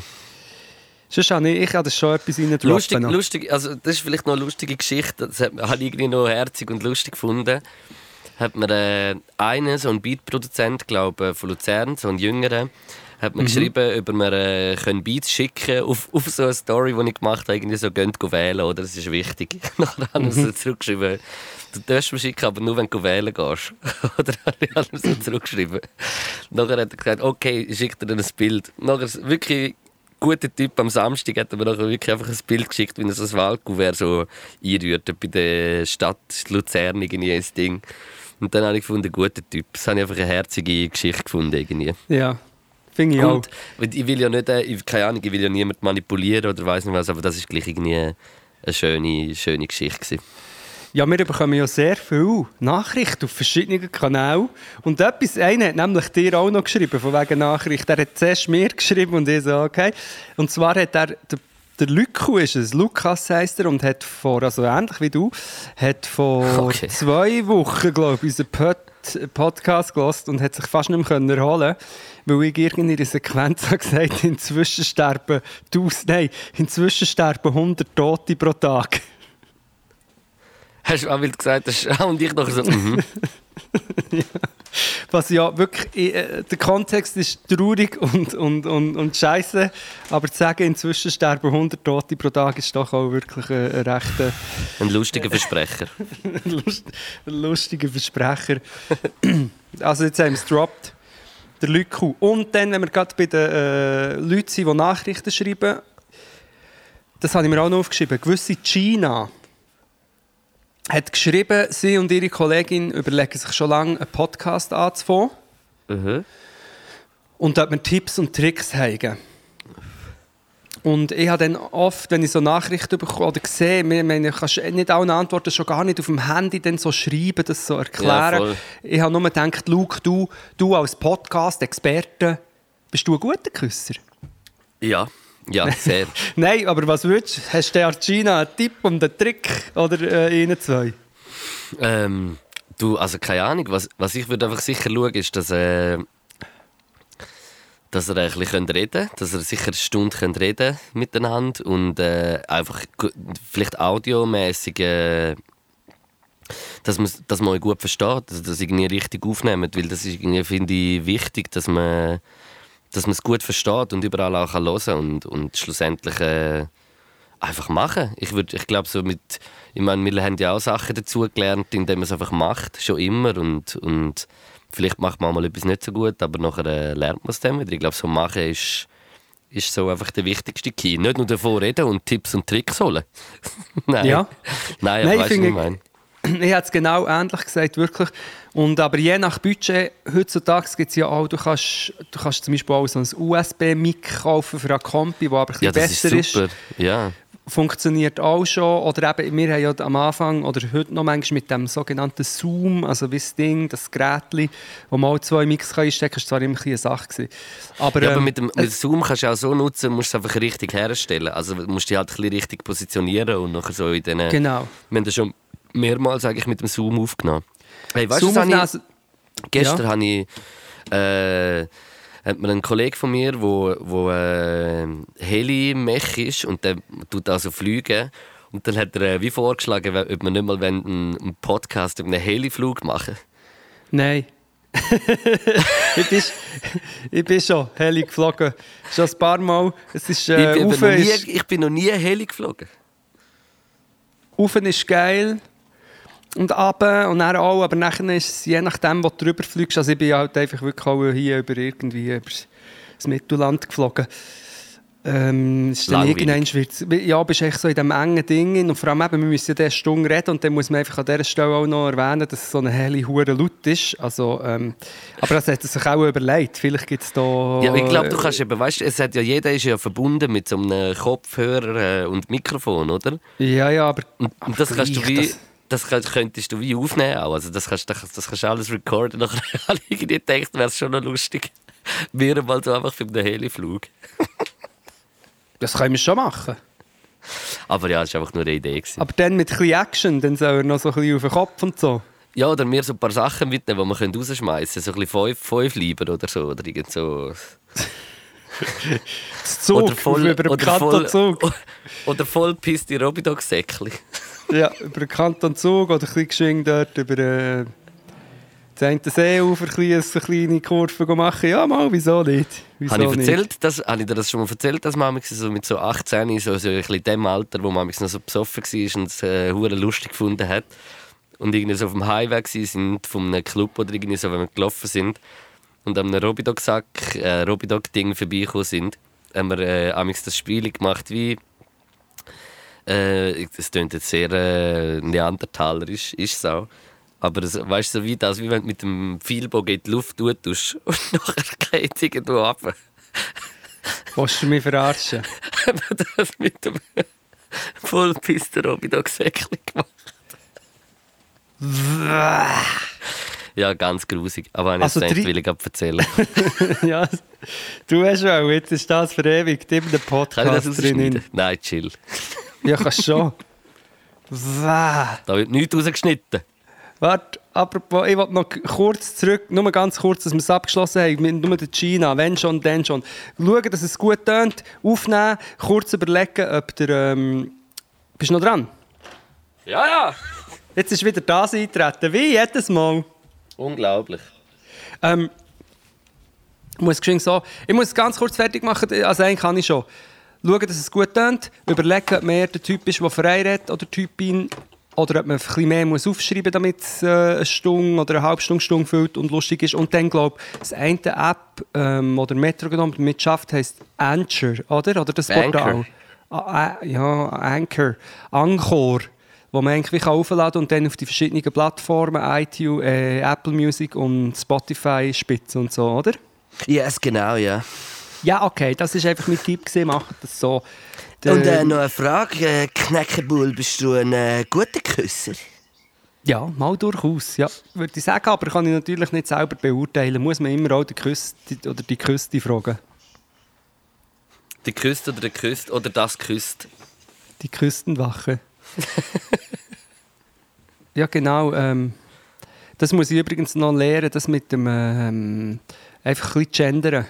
[SPEAKER 2] Sonst habe ich, ich habe das schon etwas reindroppen.
[SPEAKER 3] Lustig,
[SPEAKER 2] noch.
[SPEAKER 3] lustig, also das ist vielleicht noch eine lustige Geschichte, das hat- habe ich irgendwie noch herzig und lustig gefunden. Hat mir äh, einen, so ein Beatproduzent, glaube von Luzern, so ein jüngerer, hat
[SPEAKER 2] Mhm.
[SPEAKER 3] mir geschrieben, ob wir äh, können Beats schicken auf, auf so eine Story, die ich gemacht habe, irgendwie so «Geht wählen», oder «Das ist wichtig». Nachher haben wir
[SPEAKER 2] Mhm.
[SPEAKER 3] so zurückgeschrieben, «Du darfst mir schicken, aber nur wenn du wählen gehst». (laughs) oder ich habe ihm so zurückgeschrieben. Nachher hat er gesagt «Okay, ich schicke dir dann ein Bild». Nachher wirklich guter Typ. Am Samstag hat er mir nachher wirklich einfach ein Bild geschickt, wie er so ein Wahlkuvert so einrührt bei der Stadt Luzern irgendwie ein Ding. Und dann habe ich gefunden, guter Typ. Das habe ich einfach eine herzige Geschichte gefunden irgendwie.
[SPEAKER 2] Ja, finde ich auch.
[SPEAKER 3] Und weil ich will ja nicht, äh, keine Ahnung, ich will ja niemand manipulieren oder weiß nicht was, aber das ist gleich irgendwie eine schöne, schöne Geschichte gewesen.
[SPEAKER 2] Ja, wir bekommen ja sehr viele Nachrichten auf verschiedenen Kanälen. Und etwas, einer hat nämlich dir auch noch geschrieben, von wegen Nachricht. Er hat zuerst mir geschrieben und ich so, okay. Und zwar hat er, der, der Luku ist es, Lukas heisst er, und hat vor, also ähnlich wie du, hat vor
[SPEAKER 3] Okay.
[SPEAKER 2] zwei Wochen, glaube ich, unseren Podcast gelost und hat sich fast nicht mehr erholen weil ich irgendwie in der Sequenz (laughs) habe gesagt inzwischen sterben 1000, nein, inzwischen sterben 100 Tote pro Tag.
[SPEAKER 3] Hast du auch wild gesagt, hast, und ich noch so, mhm. (laughs) (laughs) (laughs)
[SPEAKER 2] Was ja wirklich, äh, der Kontext ist traurig und, und, und, und scheiße, aber zu sagen, inzwischen sterben 100 Tote pro Tag ist doch auch wirklich ein, ein rechter
[SPEAKER 3] ein lustiger Versprecher. (laughs)
[SPEAKER 2] lust, ein lustiger Versprecher. (clears throat) also jetzt haben wir es gedroppt, der Lüku. Und dann, wenn wir gerade bei den äh, Leuten sind, die Nachrichten schreiben, das habe ich mir auch noch aufgeschrieben, gewisse China hat geschrieben, sie und ihre Kollegin überlegen sich schon lange, einen Podcast anzufangen.
[SPEAKER 3] Mhm.
[SPEAKER 2] und dort wir Tipps und Tricks haben. Und ich habe dann oft, wenn ich so Nachrichten bekomme oder sehe, mir- meine, kannst du nicht alle Antworten schon gar nicht auf dem Handy dann so schreiben, das so
[SPEAKER 3] Ja,
[SPEAKER 2] erklären.
[SPEAKER 3] voll.
[SPEAKER 2] ich habe nur gedacht, Luke, du, du als Podcast-Experte, bist du ein guter Küsser?
[SPEAKER 3] Ja, ja, (laughs) sehr.
[SPEAKER 2] Nein, aber was würdest du? Hast du Gina einen Tipp und einen Trick oder äh, Ihnen zwei?
[SPEAKER 3] Ähm, du, also keine Ahnung. Was, was ich würde einfach sicher schauen, ist, dass, äh, dass er ein bisschen reden könnt, dass er sicher eine Stunde könnt reden miteinander und äh, einfach vielleicht audiomäßig, äh, dass man dass man euch gut versteht, dass das irgendwie richtig aufnimmt, weil das ist irgendwie finde ich wichtig, dass man dass man es gut versteht und überall auch kann hören und und schlussendlich äh, einfach machen. Ich, würd- ich glaube, so mit, ich meine, wir haben ja auch Sachen dazu gelernt, indem man es einfach macht, schon immer. Und, und vielleicht macht man mal etwas nicht so gut, aber nachher äh, lernt man es dann wieder. Ich glaube, so machen ist, ist so einfach der wichtigste Key. Nicht nur davor reden und Tipps und Tricks holen. (laughs) Nein.
[SPEAKER 2] Ja.
[SPEAKER 3] Nein,
[SPEAKER 2] Nein,
[SPEAKER 3] aber weißt du, was
[SPEAKER 2] finde
[SPEAKER 3] ich (clears throat)
[SPEAKER 2] ich-
[SPEAKER 3] meine?
[SPEAKER 2] Ich hätte es genau ähnlich gesagt, wirklich. Und aber je nach Budget, heutzutage gibt es ja auch, du kannst, du kannst zum Beispiel auch so ein USB-Mic kaufen für eine Kompi, das aber ein bisschen
[SPEAKER 3] Ja, das ist
[SPEAKER 2] besser
[SPEAKER 3] super. Ja.
[SPEAKER 2] Funktioniert auch schon. Oder eben, wir haben ja am Anfang oder heute noch manchmal mit dem sogenannten Zoom, also wie das Ding, das Gerät, wo man auch zwei Mix einstecken kann, war zwar immer ein bisschen eine Sache. Gewesen. Aber,
[SPEAKER 3] Ja, aber
[SPEAKER 2] ähm,
[SPEAKER 3] mit dem mit Zoom kannst du auch so nutzen, musst du es einfach richtig herstellen. Also du musst dich halt ein bisschen richtig positionieren und nachher so in den...
[SPEAKER 2] Genau.
[SPEAKER 3] Wir haben das schon mehrmals eigentlich mit dem Zoom aufgenommen. Hey, weißt du, was ich, gestern
[SPEAKER 2] Ja.
[SPEAKER 3] habe ich, äh, hat mir ein Kollege von mir, wo, wo äh, Heli-Mech ist und der tut also fliegen. Und dann hat er äh, wie vorgeschlagen, ob wir nicht mal einen, einen Podcast über einen Heliflug machen
[SPEAKER 2] Nein. (laughs) ich, bin, ich bin schon heli geflogen. Schon ein paar Mal. Es ist, äh,
[SPEAKER 3] ich, bin noch nie,
[SPEAKER 2] ist,
[SPEAKER 3] ich bin noch nie Heli geflogen.
[SPEAKER 2] rauf ist geil. Und runter und dann auch. Aber nachher ist es je nachdem, wo du drüber fliegst. Also ich bin halt einfach wirklich auch hier über irgendwie über das Mittelland geflogen. Ähm, es ist dann irgendwann wird's- ja, bist echt so in diesem engen Ding und vor allem eben, wir müssen ja diese Stunde reden und dann muss man einfach an dieser Stelle auch noch erwähnen, dass es so eine helle hure laut ist. Also, ähm, aber das hat er sich auch überlegt. Vielleicht gibt es da...
[SPEAKER 3] Ja, ich glaube, du kannst eben, weißt, es hat ja jeder ist ja verbunden mit so einem Kopfhörer äh, und Mikrofon, oder?
[SPEAKER 2] Ja, ja, aber...
[SPEAKER 3] Und,
[SPEAKER 2] aber
[SPEAKER 3] das kannst du wie,
[SPEAKER 2] das-
[SPEAKER 3] das, könntest du wie aufnehmen auch. Also das kannst, das, das kannst du alles recorden. (laughs) Nachher habe ich gedacht, wäre es schon noch lustig. (laughs) Wir mal so einfach für den Heliflug. (laughs)
[SPEAKER 2] Das können wir schon machen.
[SPEAKER 3] Aber ja, das war einfach nur eine Idee. Gewesen.
[SPEAKER 2] Aber dann mit ein bisschen Action, dann soll er noch so ein bisschen auf den Kopf und so.
[SPEAKER 3] Ja, oder mir so ein paar Sachen mitnehmen, die wir rausschmeißen können. So ein bisschen fünf, fünf lieber oder so. Oder irgend so.
[SPEAKER 2] Zug,
[SPEAKER 3] oder voll,
[SPEAKER 2] über
[SPEAKER 3] oder voll. Oder voll pisst die Robidog-Säckchen.
[SPEAKER 2] Ja, über den Kanton Zug oder ein bisschen dort über äh, das eine Seeufer ein eine kleine Kurve machen. Ja, mal, wieso nicht? Wieso
[SPEAKER 3] Habe ich,
[SPEAKER 2] nicht?
[SPEAKER 3] erzählt, dass, habe ich dir das schon mal erzählt, dass man so mit so 18, so, so ein bisschen dem Alter, wo man noch so besoffen war und es äh, lustig gefunden hat und irgendwie so auf dem Highway sind von einem Club oder irgendwie so, wenn wir gelaufen sind und an einem Robidog-Sack, äh, Robidog-Ding vorbeigekommen sind, haben wir äh, das Spiel gemacht wie äh, das klingt jetzt sehr äh, neandertalerisch, ist es auch. Aber das, weißt du, so wie das, wie wenn du mit dem Pfeilbogen in die Luft tust (laughs) und nachher geht irgendwo ab. (laughs)
[SPEAKER 2] Willst du mich verarschen? (laughs)
[SPEAKER 3] haben wir das mit dem Vollpiste Robidog-Säckchen gemacht. Ja, ganz grusig. Aber ich
[SPEAKER 2] Also drei-
[SPEAKER 3] will ich erzählen.
[SPEAKER 2] ja, du hast auch, jetzt ist das verewigt
[SPEAKER 3] Kann ich das
[SPEAKER 2] Podcast drin.
[SPEAKER 3] Nein, chill.
[SPEAKER 2] Ja, kannst schon. Wow.
[SPEAKER 3] Da wird nichts rausgeschnitten.
[SPEAKER 2] Warte, apropos, ich wollte noch kurz zurück, nur ganz kurz, dass wir es abgeschlossen haben, nur der China, wenn schon, dann schon. Schauen, dass es gut tönt, aufnehmen, kurz überlegen, ob der... Ähm, bist du noch dran?
[SPEAKER 3] Ja, ja.
[SPEAKER 2] Jetzt ist wieder das eintreten, wie jedes Mal.
[SPEAKER 3] Unglaublich.
[SPEAKER 2] Ähm, ich muss so, ich muss es ganz kurz fertig machen, also eigentlich kann ich schon. Schauen, dass es gut tönt, überlegen, ob man eher der Typ ist, der frei redet oder Typin, oder ob man ein bisschen mehr muss aufschreiben muss, damit es äh, eine Stunde oder eine halbe Stunde, Stunde füllt und lustig ist. Und dann, glaube ich, das eine App ähm, oder Metronom damit schafft, heisst Anchor, oder? Oder das
[SPEAKER 3] Anchor.
[SPEAKER 2] Portal. Ah, äh, ja, Anchor. Anchor. Wo man eigentlich wie kann aufladen und dann auf die verschiedenen Plattformen, iTunes, äh, Apple Music und Spotify spitzen und so, oder?
[SPEAKER 3] Yes, genau, ja.
[SPEAKER 2] Ja, okay, das ist einfach mein Tipp gewesen, macht das so. Der-
[SPEAKER 3] Und äh, noch eine Frage. Äh, Knäckebull, bist du ein äh, guter Küsser?
[SPEAKER 2] Ja, mal durchaus, ja, würde ich sagen, aber kann ich natürlich nicht selber beurteilen. Muss man immer auch die Küste oder die Küste fragen.
[SPEAKER 3] Die küsst oder der küsst oder das küsst.
[SPEAKER 2] Die Küstenwache. ja, genau. Ähm, das muss ich übrigens noch lernen, das mit dem ähm, einfach ein bisschen gendern.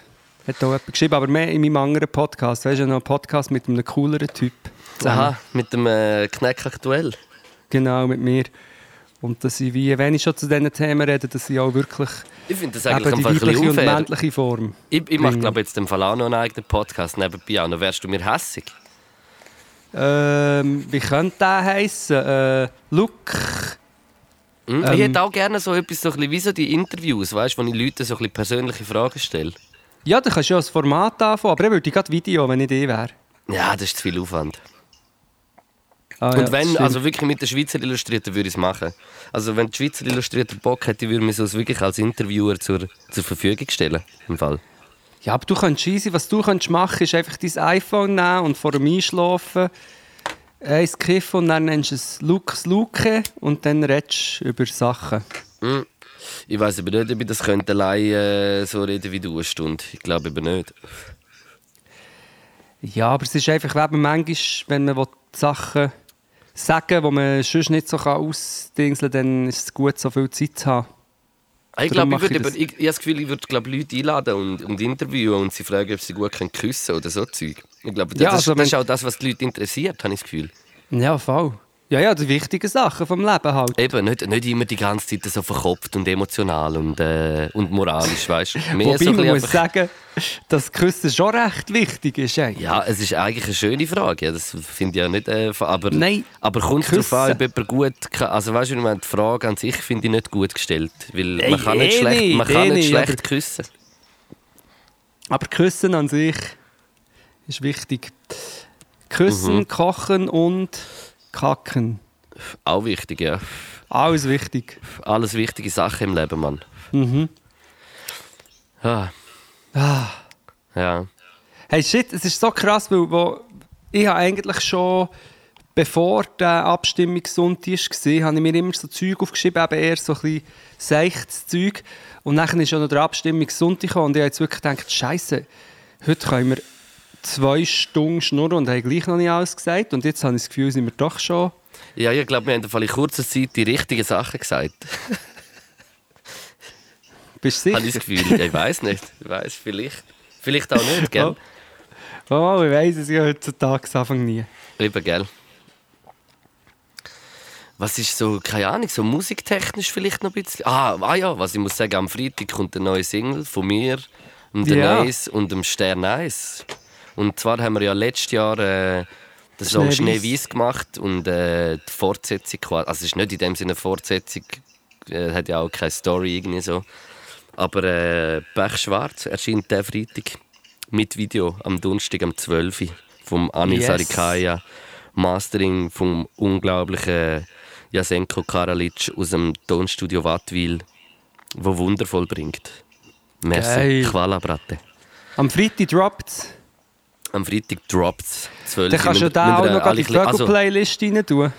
[SPEAKER 2] Hat auch jemand geschrieben, aber mehr in meinem anderen Podcast. Weißt du, noch einen Podcast mit einem cooleren Typ. zusammen.
[SPEAKER 3] Aha, mit dem äh, Kneck aktuell.
[SPEAKER 2] Genau, mit mir. Und dass ich, wie, wenn ich schon zu diesen Themen rede, dass ich auch wirklich
[SPEAKER 3] Ich finde das eigentlich
[SPEAKER 2] die
[SPEAKER 3] einfach ein
[SPEAKER 2] weibliche und männliche Form.
[SPEAKER 3] Ich, ich mache, glaube jetzt im Fall auch noch einen eigenen Podcast nebenbei. Auch. Dann wärst du mir hässig.
[SPEAKER 2] Ähm, wie könnte der heißen? Äh, Look.
[SPEAKER 3] Hm?
[SPEAKER 2] Ähm.
[SPEAKER 3] ich hätte auch gerne so etwas, so ein bisschen wie so die Interviews, weißt, wo ich Leuten so ein bisschen persönliche Fragen stelle.
[SPEAKER 2] Ja, da kannst du ja das Format anfangen, aber ich würde gerade Video, wenn ich die wäre.
[SPEAKER 3] Ja, das ist zu viel Aufwand.
[SPEAKER 2] Ah, ja,
[SPEAKER 3] Und
[SPEAKER 2] das
[SPEAKER 3] wenn, also wirklich mit den Schweizer Illustrierten würde ich es machen. Also wenn die Schweizer Illustrierten Bock hätte, würde ich mir so wirklich als Interviewer zur, zur Verfügung stellen. Im Fall.
[SPEAKER 2] Ja, aber du kannst easy, was du kannst machen, ist einfach dein iPhone nehmen und vor dem Einschlafen eins kiffen und dann nennst du es Lux Luke und dann redest du über Sachen.
[SPEAKER 3] Hm. Ich weiß aber nicht, ob ich das könnte allein äh, so reden wie du eine Stunde. Ich glaube aber nicht.
[SPEAKER 2] Ja, aber es ist einfach, eben manchmal, wenn man Sachen sagen die man sonst nicht so ausdingseln kann, dann ist es gut, so viel Zeit zu haben.
[SPEAKER 3] Ich
[SPEAKER 2] Darum
[SPEAKER 3] glaube, ich,
[SPEAKER 2] ich das.
[SPEAKER 3] ich, ich habe das Gefühl, ich würde glaube, Leute einladen und, und interviewen und sie fragen, ob sie gut können küssen oder so Zeug. Ich glaube, das,
[SPEAKER 2] Ja,
[SPEAKER 3] das,
[SPEAKER 2] also
[SPEAKER 3] das ist
[SPEAKER 2] wenn-
[SPEAKER 3] auch das, was die Leute interessiert, habe ich das Gefühl.
[SPEAKER 2] Ja, voll. Ja, ja, die wichtigen Sachen vom Leben halt.
[SPEAKER 3] Eben, nicht, nicht immer die ganze Zeit so verkopft und emotional und, äh, und moralisch, weißt du? (laughs)
[SPEAKER 2] Wobei
[SPEAKER 3] so
[SPEAKER 2] man muss sagen, dass Küssen schon recht wichtig ist. Ey.
[SPEAKER 3] Ja, es ist eigentlich eine schöne Frage. Ja, das finde ich ja nicht. Äh, aber,
[SPEAKER 2] Nein,
[SPEAKER 3] aber kommt darauf an, ob jemand gut kann. Also, weißt du, ich meine, die Frage an sich finde ich nicht gut gestellt. Weil
[SPEAKER 2] Ey,
[SPEAKER 3] man kann nicht
[SPEAKER 2] eh
[SPEAKER 3] schlecht,
[SPEAKER 2] nicht,
[SPEAKER 3] man kann nicht, schlecht
[SPEAKER 2] aber-
[SPEAKER 3] küssen.
[SPEAKER 2] Aber Küssen an sich ist wichtig. Küssen,
[SPEAKER 3] Mhm.
[SPEAKER 2] kochen und kacken.
[SPEAKER 3] Auch wichtig, ja.
[SPEAKER 2] Alles wichtig.
[SPEAKER 3] Alles wichtige Sachen im Leben, Mann.
[SPEAKER 2] Mhm.
[SPEAKER 3] Ah,
[SPEAKER 2] Ah.
[SPEAKER 3] ja.
[SPEAKER 2] Hey, shit, es ist so krass, weil wo, ich habe eigentlich schon, bevor der Abstimmungssonntag war, habe ich mir immer so Zeug aufgeschrieben, eben eher so ein bisschen seichtes Zeug. Und dann ist schon noch der Abstimmungssonntag gekommen und ich habe jetzt wirklich gedacht, Scheiße, heute können wir zwei Stunden schnurren und haben gleich noch nicht alles gesagt. Und jetzt habe ich das Gefühl, sind wir doch schon...
[SPEAKER 3] Ja, ich glaube, wir haben in kurzer Zeit die richtigen Sachen gesagt.
[SPEAKER 2] Bist du
[SPEAKER 3] Habe ich
[SPEAKER 2] sicher?
[SPEAKER 3] das Gefühl. Ich weiß nicht. Ich weiß vielleicht. Vielleicht auch nicht, gell?
[SPEAKER 2] Oh, oh ich weiss es ja heutzutage Anfang nie.
[SPEAKER 3] Eben, gell? Was ist so, keine Ahnung, so musiktechnisch vielleicht noch ein bisschen? Ah, ah ja, was ich muss sagen, am Freitag kommt eine neue Single von mir, dem
[SPEAKER 2] Ja.
[SPEAKER 3] Denise und dem Stern Eis. Und zwar haben wir ja letztes Jahr äh, den Song. Schneeweiß gemacht und äh, die Fortsetzung quasi. Also, es ist nicht in dem Sinne eine Fortsetzung, äh, hat ja auch keine Story irgendwie so. Aber äh, Pech Schwarz erscheint der Freitag mit Video am Donnerstag am 12. Uhr vom Anil
[SPEAKER 2] Yes.
[SPEAKER 3] Sarikaya. Mastering vom unglaublichen Jasenko Karalic aus dem Tonstudio Wattwil, wo wundervoll bringt. Merci.
[SPEAKER 2] Geil.
[SPEAKER 3] Quala Bratte.
[SPEAKER 2] Am Freitag droppt.
[SPEAKER 3] Am Freitag droppt es 12
[SPEAKER 2] Dann kannst du da auch noch in die
[SPEAKER 3] bisschen- also,
[SPEAKER 2] rein tun.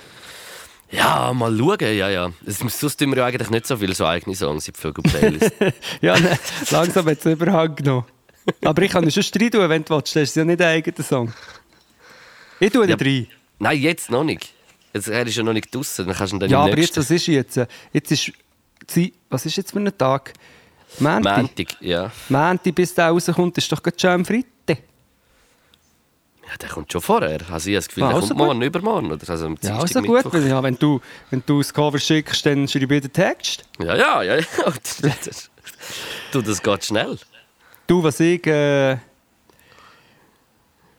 [SPEAKER 3] Ja, mal schauen, ja, ja. Sonst tun wir ja eigentlich nicht so viele so eigene Songs in die Vögel-Playlist. (laughs)
[SPEAKER 2] Ja, ne, langsam hat es Überhang genommen. Aber ich kann es schon rein tun, wenn du willst. Das ist ja nicht ein eigener Song. Ich tue ihn
[SPEAKER 3] Ja.
[SPEAKER 2] rein.
[SPEAKER 3] Nein, jetzt noch nicht. Jetzt, er ist ja noch nicht draußen, dann kannst du ihn dann
[SPEAKER 2] Ja, aber jetzt, was ist jetzt? Jetzt ist was ist jetzt für ein Tag? Montag.
[SPEAKER 3] Montag, ja.
[SPEAKER 2] Montag, bis der rauskommt, ist doch gerade schon am Freitag.
[SPEAKER 3] Ja, der kommt schon vorher. Also ich habe das Gefühl,
[SPEAKER 2] Ah,
[SPEAKER 3] der
[SPEAKER 2] also
[SPEAKER 3] kommt
[SPEAKER 2] gut.
[SPEAKER 3] morgen, übermorgen. Oder also am
[SPEAKER 2] Ja,
[SPEAKER 3] Dienstag,
[SPEAKER 2] also gut. Wenn, ja, wenn, du, wenn du das Cover schickst, dann schreibe ich den Text.
[SPEAKER 3] Ja, ja, ja. ja. (laughs) du, das geht schnell.
[SPEAKER 2] Du, was ich äh,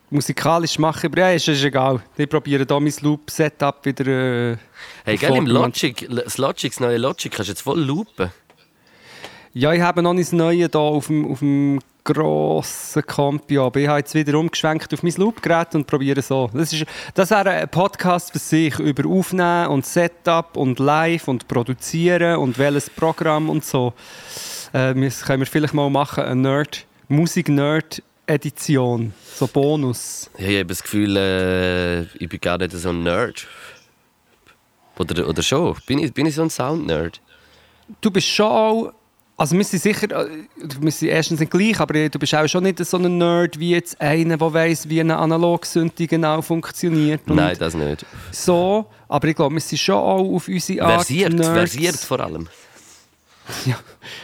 [SPEAKER 2] musikalisch mache, aber ja, ist, ist egal. Ich probiere hier mein Loop-Setup wieder... Äh,
[SPEAKER 3] Hey, gell, im Logic, das Logic, das neue Logic, kannst du jetzt voll loopen.
[SPEAKER 2] Ja, ich habe noch nicht das Neue hier auf dem, auf dem grossen Compi, aber ich habe jetzt wieder umgeschwenkt auf mein Loop-Gerät und probiere so. Das, ist, das wäre ein Podcast für sich über Aufnehmen und Setup und Live und Produzieren und welches Programm und so. Äh, das können wir vielleicht mal machen, eine Nerd, Musik-Nerd-Edition, so Bonus.
[SPEAKER 3] Ja, ich habe das Gefühl, äh, ich bin gar nicht so ein Nerd. Oder, oder schon? Bin ich, bin ich so ein Sound-Nerd?
[SPEAKER 2] Du bist schon auch, also wir sind sicher, äh, wir sind erstens nicht gleich, aber du bist auch schon nicht so ein Nerd wie jetzt einer, der weiss, wie eine Analogsynthi genau funktioniert.
[SPEAKER 3] Nein, das nicht.
[SPEAKER 2] So, aber ich glaube, wir sind schon auch auf unsere Art
[SPEAKER 3] Versiert,
[SPEAKER 2] Nerds.
[SPEAKER 3] versiert vor allem.
[SPEAKER 2] Ja.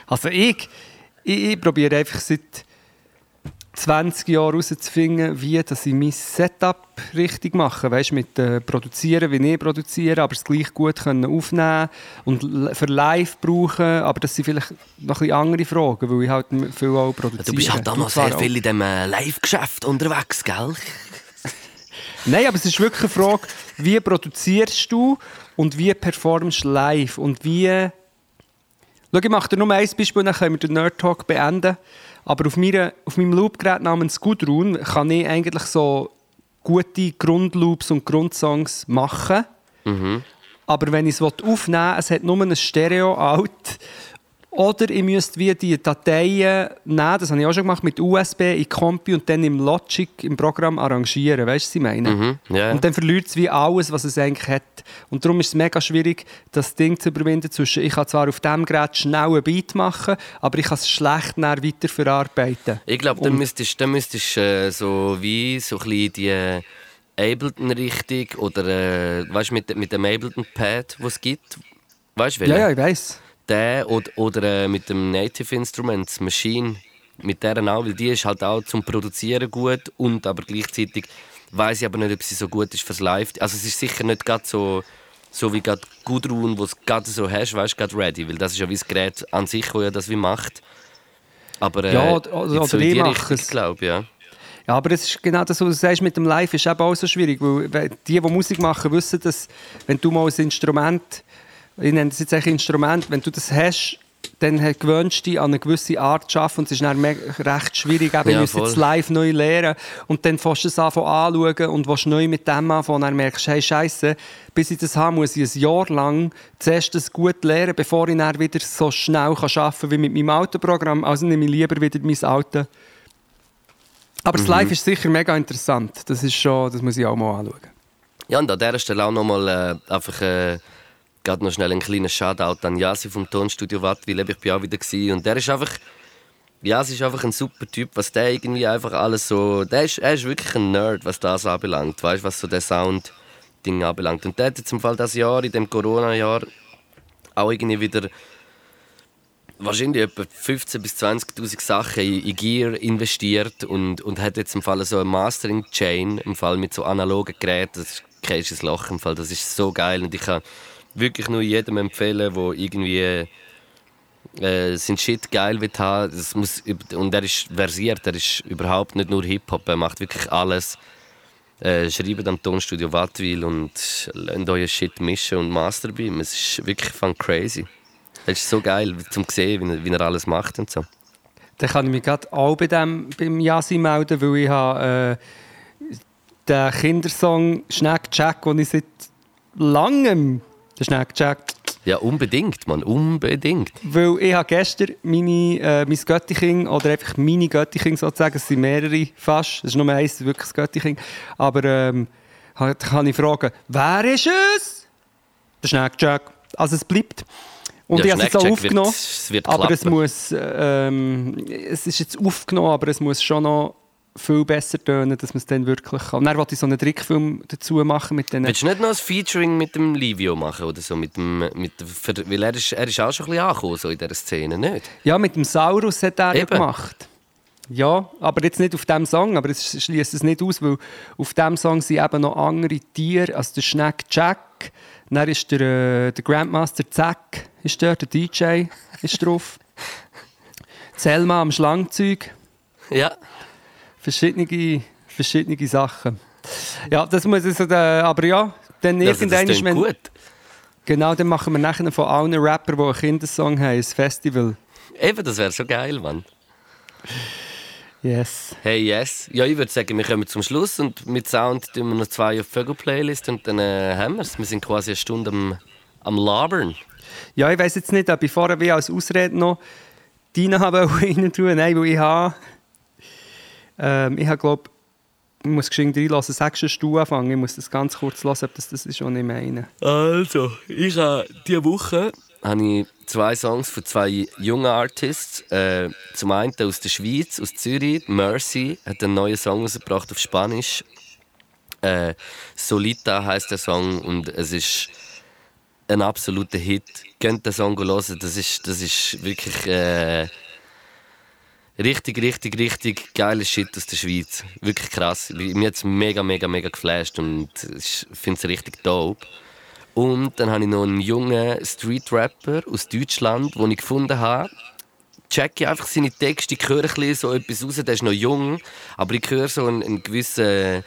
[SPEAKER 2] Also ich, ich, ich probiere einfach seit 20 Jahren herauszufinden, wie dass ich mein Setup richtig mache. Weißt, mit äh, Produzieren, wie ich produziere, aber es gleich gut können aufnehmen und für live brauchen. Aber das sind vielleicht noch ein andere Fragen, weil ich halt viel auch produziere.
[SPEAKER 3] Du bist halt damals sehr viel in diesem äh, Live-Geschäft unterwegs, gell? (laughs)
[SPEAKER 2] Nein, aber es ist wirklich eine Frage, wie produzierst du und wie performst du live und wie... Schau, ich mache dir nur ein Beispiel, dann können wir den Nerd Talk beenden. Aber auf, meiner, auf meinem Loopgerät namens Gudrun kann ich eigentlich so gute Grundloops und Grundsongs machen. Aber wenn ich es aufnehmen will, es hat nur ein Stereo-Out. Oder ich müsste wie die Dateien nehmen, das habe ich auch schon gemacht, mit USB in Compi und dann im Logic im Programm arrangieren. Weißt du, was ich meine?
[SPEAKER 3] Mhm, ja.
[SPEAKER 2] Und dann verliert es wie alles, was es eigentlich hat. Und darum ist es mega schwierig, das Ding zu überwinden zwischen, ich kann zwar auf diesem Gerät schnell einen Beat machen, aber ich kann es schlecht dann weiter verarbeiten.
[SPEAKER 3] Ich glaube, dann müsstest du müsstest, äh, so wie so ein bisschen die Ableton-Richtung oder äh, weißt, mit, mit dem Ableton-Pad, das es gibt. Weißt du,
[SPEAKER 2] Ja, ja, ich weiß.
[SPEAKER 3] Der oder, oder äh, mit dem Native Instruments, Machine, mit der auch, weil die ist halt auch zum Produzieren gut und aber gleichzeitig weiß ich aber nicht, ob sie so gut ist fürs Live. Also es ist sicher nicht gerade so, so wie gerade Gudrun, wo es gerade so hast, weißt du, gerade ready, weil das ist ja wie das Gerät an sich, wo ja das wie macht. Aber äh,
[SPEAKER 2] Ja, oder- oder ich mache es.
[SPEAKER 3] glaube ja.
[SPEAKER 2] Ja, aber es ist genau das, was du sagst mit dem Live, ist eben auch so schwierig, weil die, die Musik machen, wissen, dass wenn du mal ein Instrument, ich nenne das jetzt eigentlich Instrument, wenn du das hast, dann gewöhnst du dich an eine gewisse Art zu arbeiten und es ist dann recht schwierig, eben,
[SPEAKER 3] Ja,
[SPEAKER 2] ja, jetzt live neu lernen und dann fängst du es anfangen anschauen und willst neu mit dem anfangen und dann merkst du, hey Scheiße, bis ich das habe, muss ich ein Jahr lang zuerst das gut lernen, bevor ich dann wieder so schnell kann arbeiten kann wie mit meinem Autoprogramm, also nehme ich lieber wieder mein Auto. Aber
[SPEAKER 3] Mhm.
[SPEAKER 2] das Live ist sicher mega interessant. Das ist schon, das muss ich auch mal anschauen.
[SPEAKER 3] Ja, und an dieser Stelle auch nochmal äh, einfach äh, gerade noch schnell einen kleinen Shoutout an Yasi vom Tonstudio Wattwil. Ich bin auch wieder gewesen. und der ist einfach, Yasi ist einfach ein super Typ, was der irgendwie einfach alles so, der ist, er ist wirklich ein Nerd, was das anbelangt, weißt, was so der Sound Ding anbelangt. Und der hat jetzt im Fall das Jahr, in dem Corona-Jahr, auch irgendwie wieder wahrscheinlich etwa 15.000 bis 20.000 Sachen in, Gear investiert und, und hat jetzt im Fall so eine Mastering-Chain, im Fall mit so analogen Geräten, das ist ein Loch im Fall, das ist so geil und ich kann wirklich nur jedem empfehlen, der irgendwie äh, sein Shit geil will haben. Muss, und er ist versiert, er ist überhaupt nicht nur Hip-Hop, er macht wirklich alles. Äh, schreibt am Tonstudio Wattwil und lernt euer Shit mischen und Masterbeam. Es ist wirklich fun crazy. Es ist so geil, zum sehen, wie er, wie er alles macht und so.
[SPEAKER 2] Dann kann ich mich gerade auch bei dem, beim Yasi melden, weil ich habe äh, den Kindersong «Schneck Jack», den ich seit langem «Der Schneck Jack»
[SPEAKER 3] Ja, unbedingt, man, unbedingt.
[SPEAKER 2] Weil ich habe gestern meine, äh, mein Göttiching, oder einfach meine Göttiching sozusagen, es sind mehrere fast, es ist nur eins, wirklich das Göttiching, aber ähm, kann ich fragen, wer ist es? Der Schneckjack. Also es bleibt. Und ja, ich habe es jetzt auch aufgenommen, wird, es wird aber es muss, ähm, es ist jetzt aufgenommen, aber es muss schon noch viel besser tönen, dass man es dann wirklich kann. Und dann wollte ich so einen Trickfilm dazu machen mit denen.
[SPEAKER 3] Willst du nicht noch ein Featuring mit dem Livio machen oder so? Mit dem, mit, weil er ist, er ist auch schon ein bisschen angekommen so in dieser Szene, nicht?
[SPEAKER 2] Ja, mit dem Saurus hat er ja gemacht. Ja, aber jetzt nicht auf diesem Song, aber es schließt es nicht aus, weil auf diesem Song sind eben noch andere Tiere, also der Schneck Jack, dann ist der, äh, der Grandmaster Zack ist dort, der DJ ist drauf. (laughs) Selma am Schlangzeug.
[SPEAKER 3] Ja
[SPEAKER 2] verschiedene, verschiedene Sachen. Ja, das muss ich sagen, aber ja, dann
[SPEAKER 3] also irgendwann ist man... gut.
[SPEAKER 2] Genau, dann machen wir nachher von allen Rappern, die einen Kindersong haben, ein Festival.
[SPEAKER 3] Eben, das wäre so geil, Mann.
[SPEAKER 2] Yes.
[SPEAKER 3] Hey, yes. Ja, ich würde sagen, wir kommen zum Schluss und mit Sound tun wir noch zwei auf Vögel-Playlist und dann äh, haben wir es. Wir sind quasi eine Stunde am, am Labern.
[SPEAKER 2] Ja, ich weiß jetzt nicht, ob ich vorher wie als Ausrede noch Dina (laughs) rein tun. Nein, weil ich habe ähm, ich habe, glaube ich muss geschwind reinlassen. Sagst du anfangen? Ich muss das ganz kurz hören, ob das, das ist, was ich meine.
[SPEAKER 3] Also, ich habe diese Woche habe ich zwei Songs von zwei jungen Artists. Äh, zum einen aus der Schweiz, aus Zürich. Mercy hat einen neuen Song rausgebracht auf Spanisch. Äh, Solita heißt der Song und es ist ein absoluter Hit. Könnt den Song hören, das ist, das ist wirklich äh, Richtig, richtig, richtig geiles Shit aus der Schweiz. Wirklich krass. Mir hat es mega, mega, mega geflasht und ich finde es richtig dope. Und dann habe ich noch einen jungen Street-Rapper aus Deutschland, den ich gefunden habe. Checke einfach seine Texte, ich höre ein so etwas raus, der ist noch jung, aber ich höre so einen, einen gewissen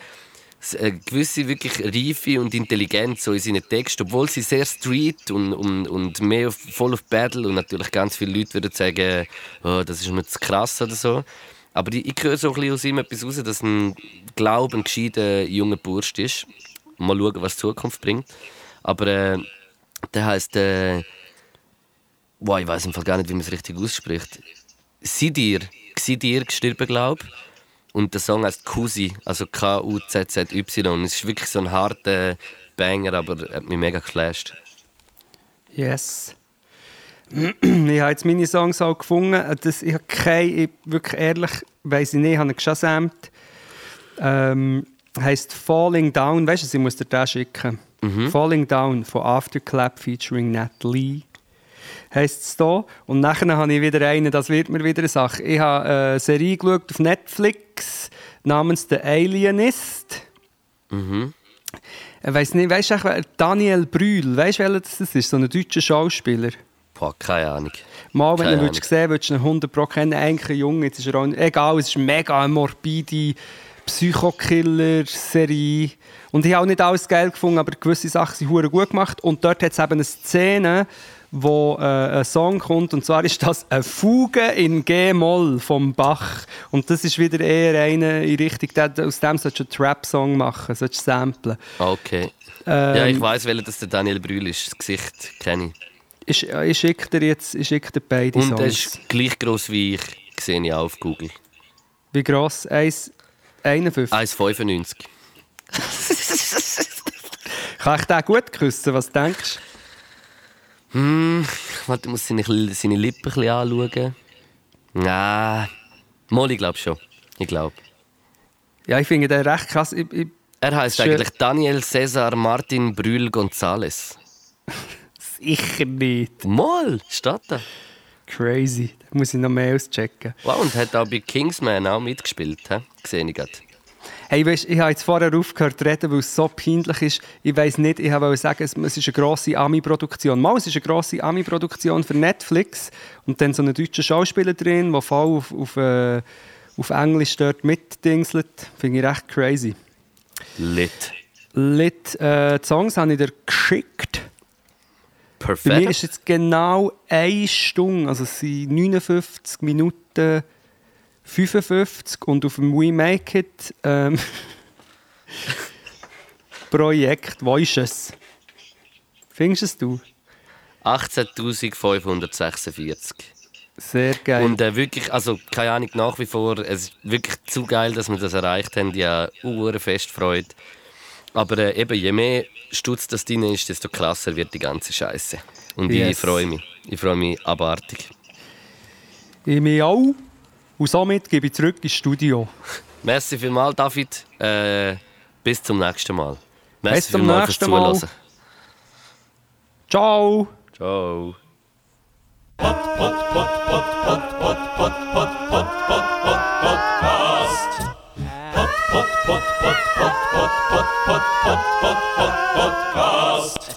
[SPEAKER 3] eine gewisse wirklich Reife und Intelligenz so in seinen Texten, obwohl sie sehr street und, und, und mehr voll auf Battle und natürlich ganz viele Leute würden sagen, oh, das ist nicht zu krass oder so. Aber ich, ich höre so ein bisschen aus ihm etwas raus, dass ein Glaube, ein gescheiter junger Bursch ist. Mal schauen, was die Zukunft bringt. Aber äh, der heißt, äh, wow, ich weiß im Fall gar nicht, wie man es richtig ausspricht. Sidir, Sidir gestorben, glaube ich. Und der Song heißt Kusi, also K-U-Z-Z-Y. Es ist wirklich so ein harter Banger, aber er hat mich mega geflasht.
[SPEAKER 2] Yes. (clears throat) ich habe jetzt meine Songs auch gefunden. Das, ich habe keine, ich, wirklich ehrlich, weiß ich nicht, ich habe ihn geschasamt. Ähm, heißt Falling Down. Weißt du, ich muss dir das schicken. Mhm. Falling Down von Afterclap featuring Nat Lee heisst es hier. Und nachher habe ich wieder einen, das wird mir wieder eine Sache. Ich habe eine Serie geschaut auf Netflix namens The Alienist.
[SPEAKER 3] Mhm.
[SPEAKER 2] Ich weiß nicht, weißt du, Daniel Brühl, weißt du, welcher das ist? So ein deutscher Schauspieler.
[SPEAKER 3] Boah, keine Ahnung.
[SPEAKER 2] Mal, wenn du ihn sehen würdest du ihn 100 Pro kennen. Eigentlich ein Junge, jetzt ist er auch nicht, egal, es ist mega eine morbide Psychokiller-Serie. Und ich habe auch nicht alles geil gefunden, aber gewisse Sachen sind gut gemacht. Und dort hat es eben eine Szene, wo äh, ein Song kommt und zwar (laughs) ist das eine Fuge in G-Moll vom Bach und das ist wieder eher eine in Richtung, aus dem sollst du einen Trap-Song machen, sollst du samplen.
[SPEAKER 3] Okay. Ähm, ja, ich weiß, welcher das der Daniel Brühl ist, das Gesicht kenne
[SPEAKER 2] ich. Ich, ich schicke dir jetzt ich schicke dir beide
[SPEAKER 3] und
[SPEAKER 2] Songs.
[SPEAKER 3] Und er ist gleich gross wie ich, sehe ich auf Google.
[SPEAKER 2] Wie gross? 1,51?
[SPEAKER 3] 1,95.
[SPEAKER 2] Kann ich den gut küssen, was denkst du?
[SPEAKER 3] Hm, warte, ich muss seine, seine Lippen ein bisschen anschauen. Nein, mal, ich glaube schon. Ich glaube.
[SPEAKER 2] Ja, ich finde den recht krass. Ich, ich,
[SPEAKER 3] er heißt eigentlich Daniel Cesar Martin Brühl González. (laughs)
[SPEAKER 2] Sicher nicht.
[SPEAKER 3] Mal, steht da.
[SPEAKER 2] Crazy. Da muss ich noch mehr auschecken.
[SPEAKER 3] Wow, und hat auch bei Kingsman auch mitgespielt, he? Gesehen ich gerade.
[SPEAKER 2] Hey, weißt, ich habe jetzt vorher aufgehört zu reden, weil es so peinlich ist. Ich weiß nicht, ich wollte sagen, es ist eine grosse Ami-Produktion. Mal, es ist eine grosse Ami-Produktion für Netflix und dann so einen deutschen Schauspieler drin, der voll auf, auf, äh, auf Englisch dort mitdingselt. Finde ich recht crazy.
[SPEAKER 3] Lit.
[SPEAKER 2] Lit, äh, die Songs habe ich dir geschickt. Bei mir ist
[SPEAKER 3] Perfekt.
[SPEAKER 2] jetzt genau eine Stunde, also es sind 59 Minuten 55 und auf dem We Make It ähm, (laughs) Projekt Voices. Findest es du?
[SPEAKER 3] 18.546.
[SPEAKER 2] Sehr geil.
[SPEAKER 3] Und äh, wirklich, also keine Ahnung, nach wie vor, es ist wirklich zu geil, dass wir das erreicht haben. Ja, fest Freude. Aber äh, eben, je mehr Stutz das drin ist, desto krasser wird die ganze Scheiße. Und ich
[SPEAKER 2] Yes.
[SPEAKER 3] freue mich. Ich freue mich abartig.
[SPEAKER 2] ich mich auch. Und somit gebe ich zurück ins Studio.
[SPEAKER 3] Merci vielmals, David. Äh, bis zum nächsten Mal. Merci
[SPEAKER 2] bis
[SPEAKER 3] zum
[SPEAKER 2] nächsten Mal. Ciao.
[SPEAKER 3] Ciao.
[SPEAKER 1] Podcast. Podcast.